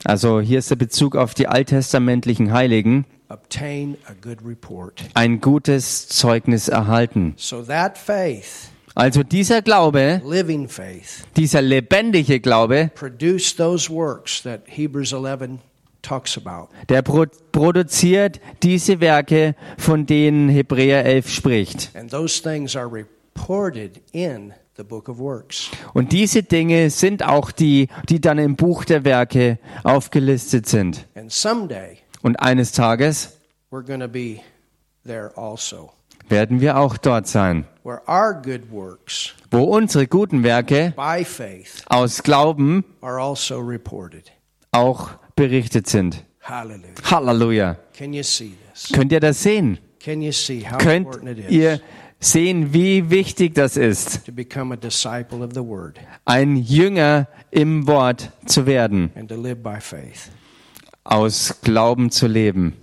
also hier ist der Bezug auf die alttestamentlichen Heiligen, obtained a good report. ein gutes Zeugnis erhalten. So that faith, Also dieser Glaube, living faith, dieser lebendige Glaube, produced those works that Hebrews 11 talks about. der pro produziert diese Werke, von denen Hebräer 11 spricht. And those things are reported in the book of works. Und diese Dinge sind auch die, die dann im Buch der Werke aufgelistet sind. And someday Und eines Tages also, werden wir auch dort sein, wo unsere guten Werke aus Glauben also auch berichtet sind. Halleluja. This? Könnt ihr das sehen? Könnt ihr sehen, wie wichtig das ist, to become a disciple of the word ein Jünger im Wort zu werden, aus Glauben zu leben?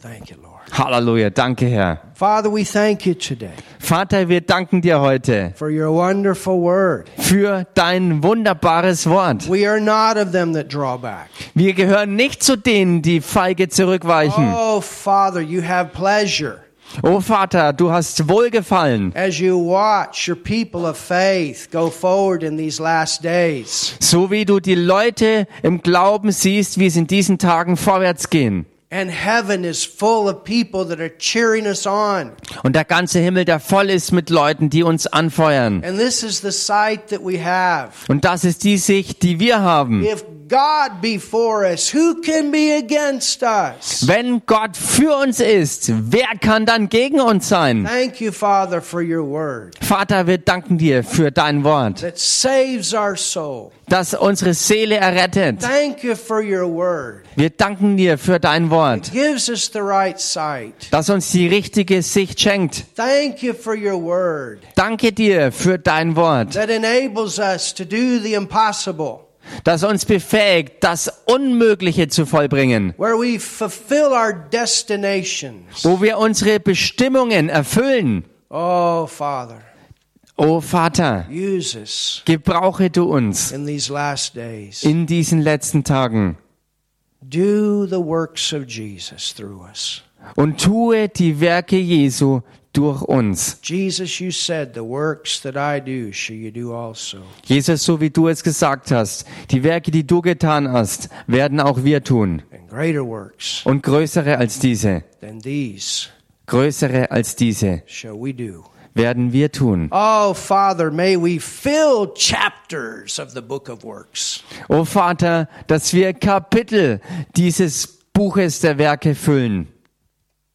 Halleluja. Danke, Herr. Father, we thank you today Vater, wir danken dir heute for your wonderful word. für dein wunderbares Wort. We are not of them that draw back. Wir gehören nicht zu denen, die feige zurückweichen. Oh, Father, you have pleasure Oh Vater, du hast Wohlgefallen, as you watch your people of faith go forward in these last days. so wie du die Leute im Glauben siehst, wie es in diesen Tagen vorwärts gehen. And heaven is full of people that are cheering us on. Und der ganze Himmel, der voll ist mit Leuten, die uns anfeuern. And this is the sight that we have. Und das ist die Sicht, die wir haben. If God be for us, who can be against us? Wenn Gott für uns ist, wer kann dann gegen uns sein? Thank you, Father, for your word Vater, wir danken dir für dein Wort, that saves our soul. das unsere Seele errettet. Thank you for your word. Wir danken dir für dein Wort, Gives us the right sight. das uns die richtige Sicht schenkt. Thank you for your word Danke dir für dein Wort, that enables us to do the impossible, das uns befähigt, das Unmögliche zu vollbringen, where we fulfill our destinations. wo wir unsere Bestimmungen erfüllen. Oh, Vater, use us gebrauche du uns in diesen letzten Tagen und tue die Werke Jesu durch uns. Jesus, you said, The works that I do shall you do also. Jesus, so wie du es gesagt hast, die Werke, die du getan hast, werden auch wir tun. And greater works Und größere als diese, than these größere als diese shall we do. werden wir tun. Oh, Father, may we fill chapters of the book of works. O Vater, dass wir Kapitel dieses Buches der Werke füllen.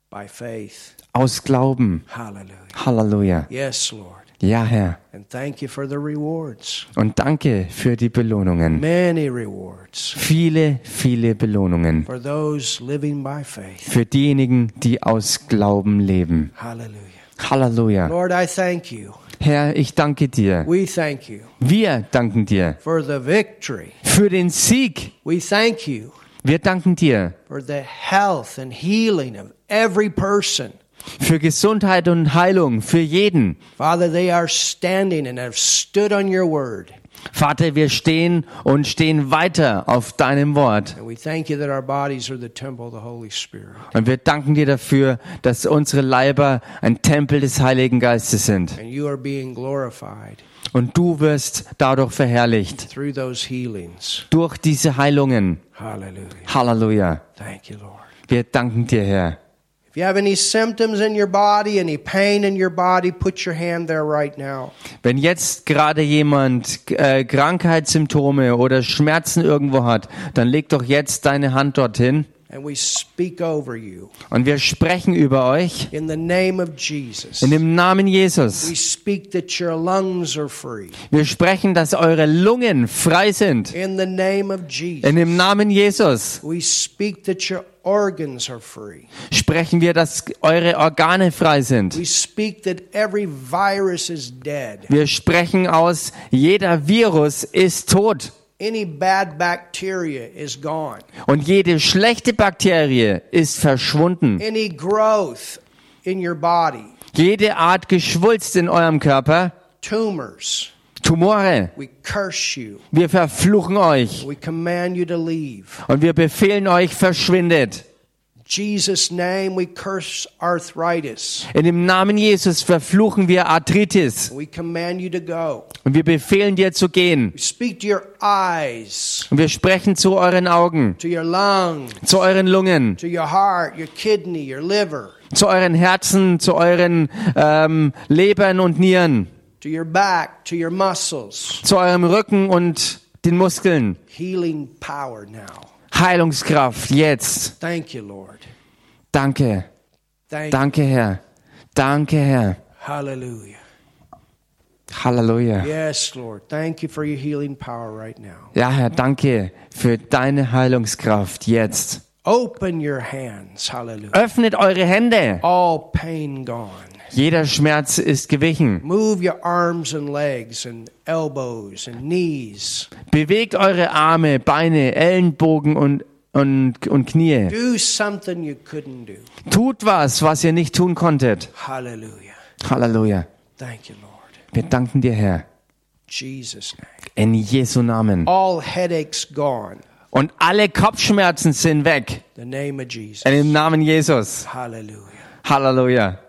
by faith. Aus Glauben. Hallelujah. Halleluja. Yes, Lord. Ja, Herr. And thank you for the rewards. Und danke für die Belohnungen. Many rewards Viele, viele Belohnungen. for those living by faith. Für diejenigen, die aus Glauben leben. Hallelujah. Halleluja. Lord, I thank you. Herr, ich danke dir. We thank you Wir danken dir for the victory. für den Sieg. We thank you Wir danken dir for the health and healing of every person. Für Gesundheit und Heilung für jeden. Father, they are standing and have stood on your word. Vater, wir stehen und stehen weiter auf deinem Wort. And we thank you that our bodies are the temple of the Holy Spirit. Und wir danken dir dafür, dass unsere Leiber ein Tempel des Heiligen Geistes sind. And you are being glorified Und du wirst dadurch verherrlicht. through those healings. Durch diese Heilungen. Halleluja. Thank you, Lord. Wir danken dir, Herr. Wenn jetzt gerade jemand äh, Krankheitssymptome oder Schmerzen irgendwo hat, dann leg doch jetzt deine Hand dorthin And we speak over you und wir sprechen über euch in the name of Jesus. in dem Namen Jesus. We speak that your lungs are free Wir sprechen, dass eure Lungen frei sind in the name of Jesus. in dem Namen Jesus. Sprechen wir, dass eure Organe frei sind. We speak that every virus is dead. Wir sprechen aus, jeder Virus ist tot Any bad bacteria is gone. und jede schlechte Bakterie ist verschwunden. Any growth in your body, Jede Art Geschwulst in eurem Körper, tumors, Tumore, we curse you. wir verfluchen euch We command you to leave. und wir befehlen euch, verschwindet. Jesus' name, we curse arthritis. In dem Namen Jesus verfluchen wir Arthritis We command you to go. und wir befehlen dir zu gehen. We speak to your eyes, Und wir sprechen zu euren Augen, to your lungs, zu euren Lungen, to your heart, your kidney, your liver, zu euren Herzen, zu euren ähm, Lebern und Nieren, to your back, to your muscles. zu eurem Rücken und den Muskeln. Healing power now. Heilungskraft jetzt. Thank you, Lord. Danke, Thank danke Herr, danke Herr. Hallelujah. Halleluja. Yes, Lord. Thank you for your healing power right now. Ja Herr, danke für deine Heilungskraft jetzt. Open your hands. Hallelujah. Öffnet eure Hände. All pain gone. Jeder Schmerz ist gewichen. Move your arms and legs and elbows and knees. Bewegt eure Arme, Beine, Ellenbogen und, und, und Knie. Do something you couldn't do. Tut was, was ihr nicht tun konntet. Halleluja. Thank you, Lord. Wir danken dir, Herr. Jesus' name. In Jesu Namen. All headaches gone. Und alle Kopfschmerzen sind weg. The name of Jesus. In dem Namen Jesus. Halleluja.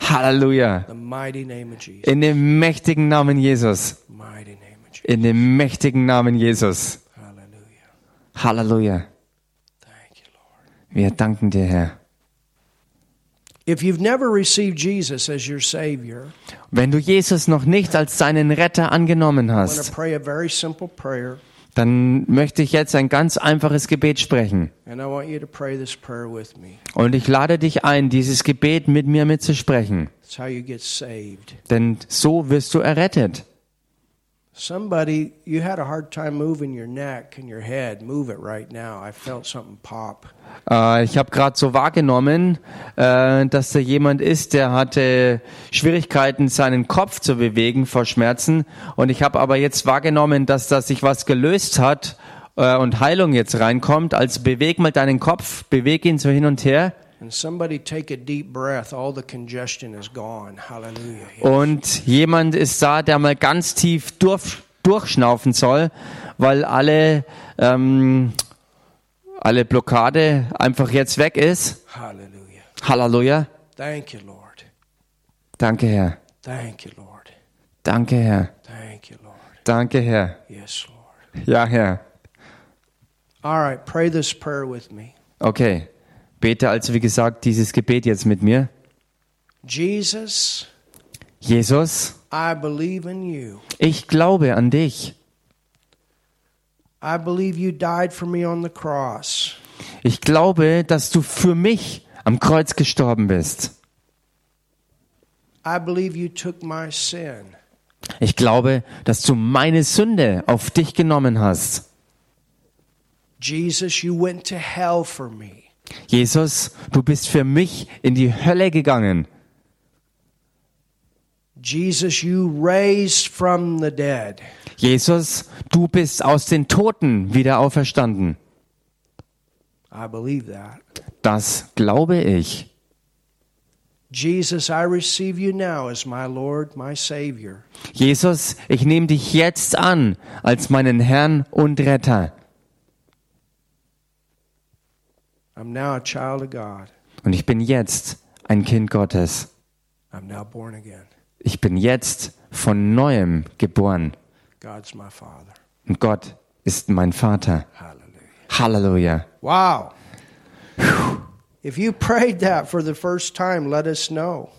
Halleluja. Jesus. In dem mächtigen Namen Jesus. In dem mächtigen Namen Jesus. Halleluja. Wir danken dir, Herr. If you've never received Jesus as your Savior, Wenn du Jesus noch nicht als deinen Retter angenommen hast, dann möchte ich jetzt ein ganz einfaches Gebet sprechen. Und ich lade dich ein, dieses Gebet mit mir mitzusprechen. Denn so wirst du errettet. Somebody, you had a hard time moving your neck and your head. Move it right now. I felt something pop. Äh, ich habe gerade so wahrgenommen, äh, dass da jemand ist, der hatte Schwierigkeiten, seinen Kopf zu bewegen vor Schmerzen. Und ich habe aber jetzt wahrgenommen, dass da sich was gelöst hat äh, und Heilung jetzt reinkommt. Also beweg mal deinen Kopf, beweg ihn so hin und her. And somebody take a deep breath. All the congestion is gone. Hallelujah. Und jemand ist da, der mal ganz tief durch, durchschnaufen soll, weil alle, ähm, alle Blockade einfach jetzt weg ist. Hallelujah. Halleluja. Thank you, Lord. Danke, Herr. Thank you, Lord. Danke, Herr. Thank you, Lord. Danke, Herr. Yes, Lord. Ja, Herr. All right, pray this prayer with me. Okay. Bete also, wie gesagt, dieses Gebet jetzt mit mir. Jesus, Jesus, I believe in you. ich glaube an dich. I believe you died for me on the cross. Ich glaube, dass du für mich am Kreuz gestorben bist. I believe you took my sin. Ich glaube, dass du meine Sünde auf dich genommen hast. Jesus, you went to hell for me. Jesus, du bist für mich in die Hölle gegangen. Jesus, you raised from the dead. Jesus, du bist aus den Toten wieder auferstanden. I believe that. Das glaube ich. Jesus, I receive you now as my Lord, my Savior. Jesus, ich nehme dich jetzt an als meinen Herrn und Retter. I'm now a child of God. Und ich bin jetzt ein Kind Gottes. I'm now born again. Ich bin jetzt von neuem geboren. God's my Father. Und Gott ist mein Vater. Hallelujah. Halleluja. Wow. If you prayed that for the first time, let us know.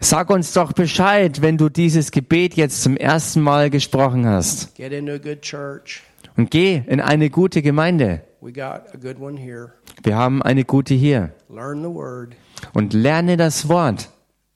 Sag uns doch Bescheid, wenn du dieses Gebet jetzt zum ersten Mal gesprochen hast. Get into a good church. Und geh in eine gute Gemeinde. We got a good one here. Wir haben eine gute hier. Learn the word. Und lerne das Wort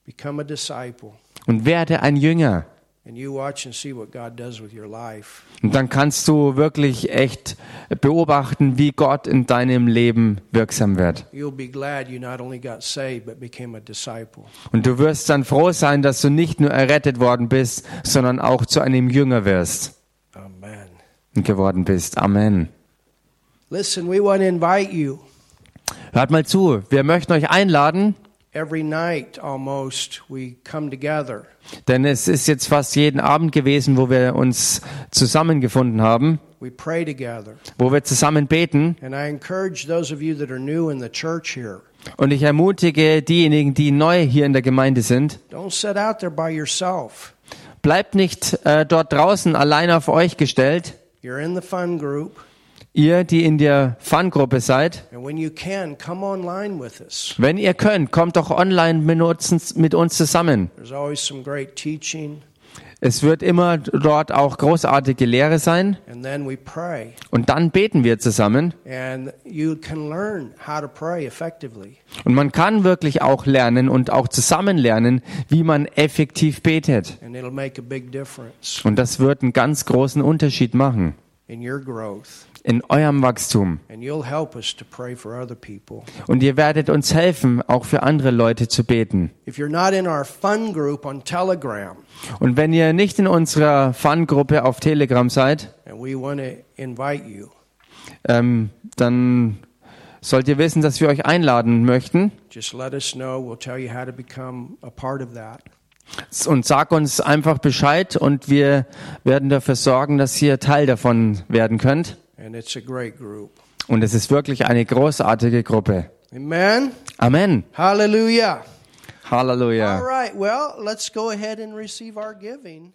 Become a disciple. und werde ein Jünger. And you watch and see what God does with your life. Und dann kannst du wirklich echt beobachten, wie Gott in deinem Leben wirksam wird. You'll be glad you not only got saved, but became a disciple. Und du wirst dann froh sein, dass du nicht nur errettet worden bist, sondern auch zu einem Jünger wirst Amen. geworden bist. Amen. Listen, we want to invite you Hört mal zu, wir möchten euch einladen, every night almost. We come together. denn es ist jetzt fast jeden Abend gewesen, wo wir uns zusammengefunden haben, We pray together. wo wir zusammen beten. And I encourage those of you that are new in the church here Und ich ermutige diejenigen, die neu hier in der Gemeinde sind, don't sit out there by yourself. bleibt nicht äh, dort draußen allein auf euch gestellt. You're in the fun group. Ihr, die in der Fun-Gruppe seid, And when you can, come online with us. wenn ihr könnt, kommt doch online mit uns, mit uns zusammen. There's always some great teaching. Es wird immer dort auch großartige Lehre sein. And then we pray. Und dann beten wir zusammen. And you can learn how to pray effectively. Und man kann wirklich auch lernen und auch zusammen lernen, wie man effektiv betet. Und das wird einen ganz großen Unterschied machen in your growth. in eurem Wachstum. And you'll help us to pray for other people. Und ihr werdet uns helfen, auch für andere Leute zu beten. If you're not in our fun group on Telegram, Und wenn ihr nicht in unserer Fun-Gruppe auf Telegram seid, and we want to invite you, ähm, dann sollt ihr wissen, dass wir euch einladen möchten. just let us know. We'll tell you how to become a part of that. Und sag uns einfach Bescheid und wir werden dafür sorgen, dass ihr Teil davon werden könnt. And it's a great group. Und es ist wirklich eine großartige Gruppe. Amen. Amen. Hallelujah. All Halleluja. right. Well, let's go ahead and receive our giving.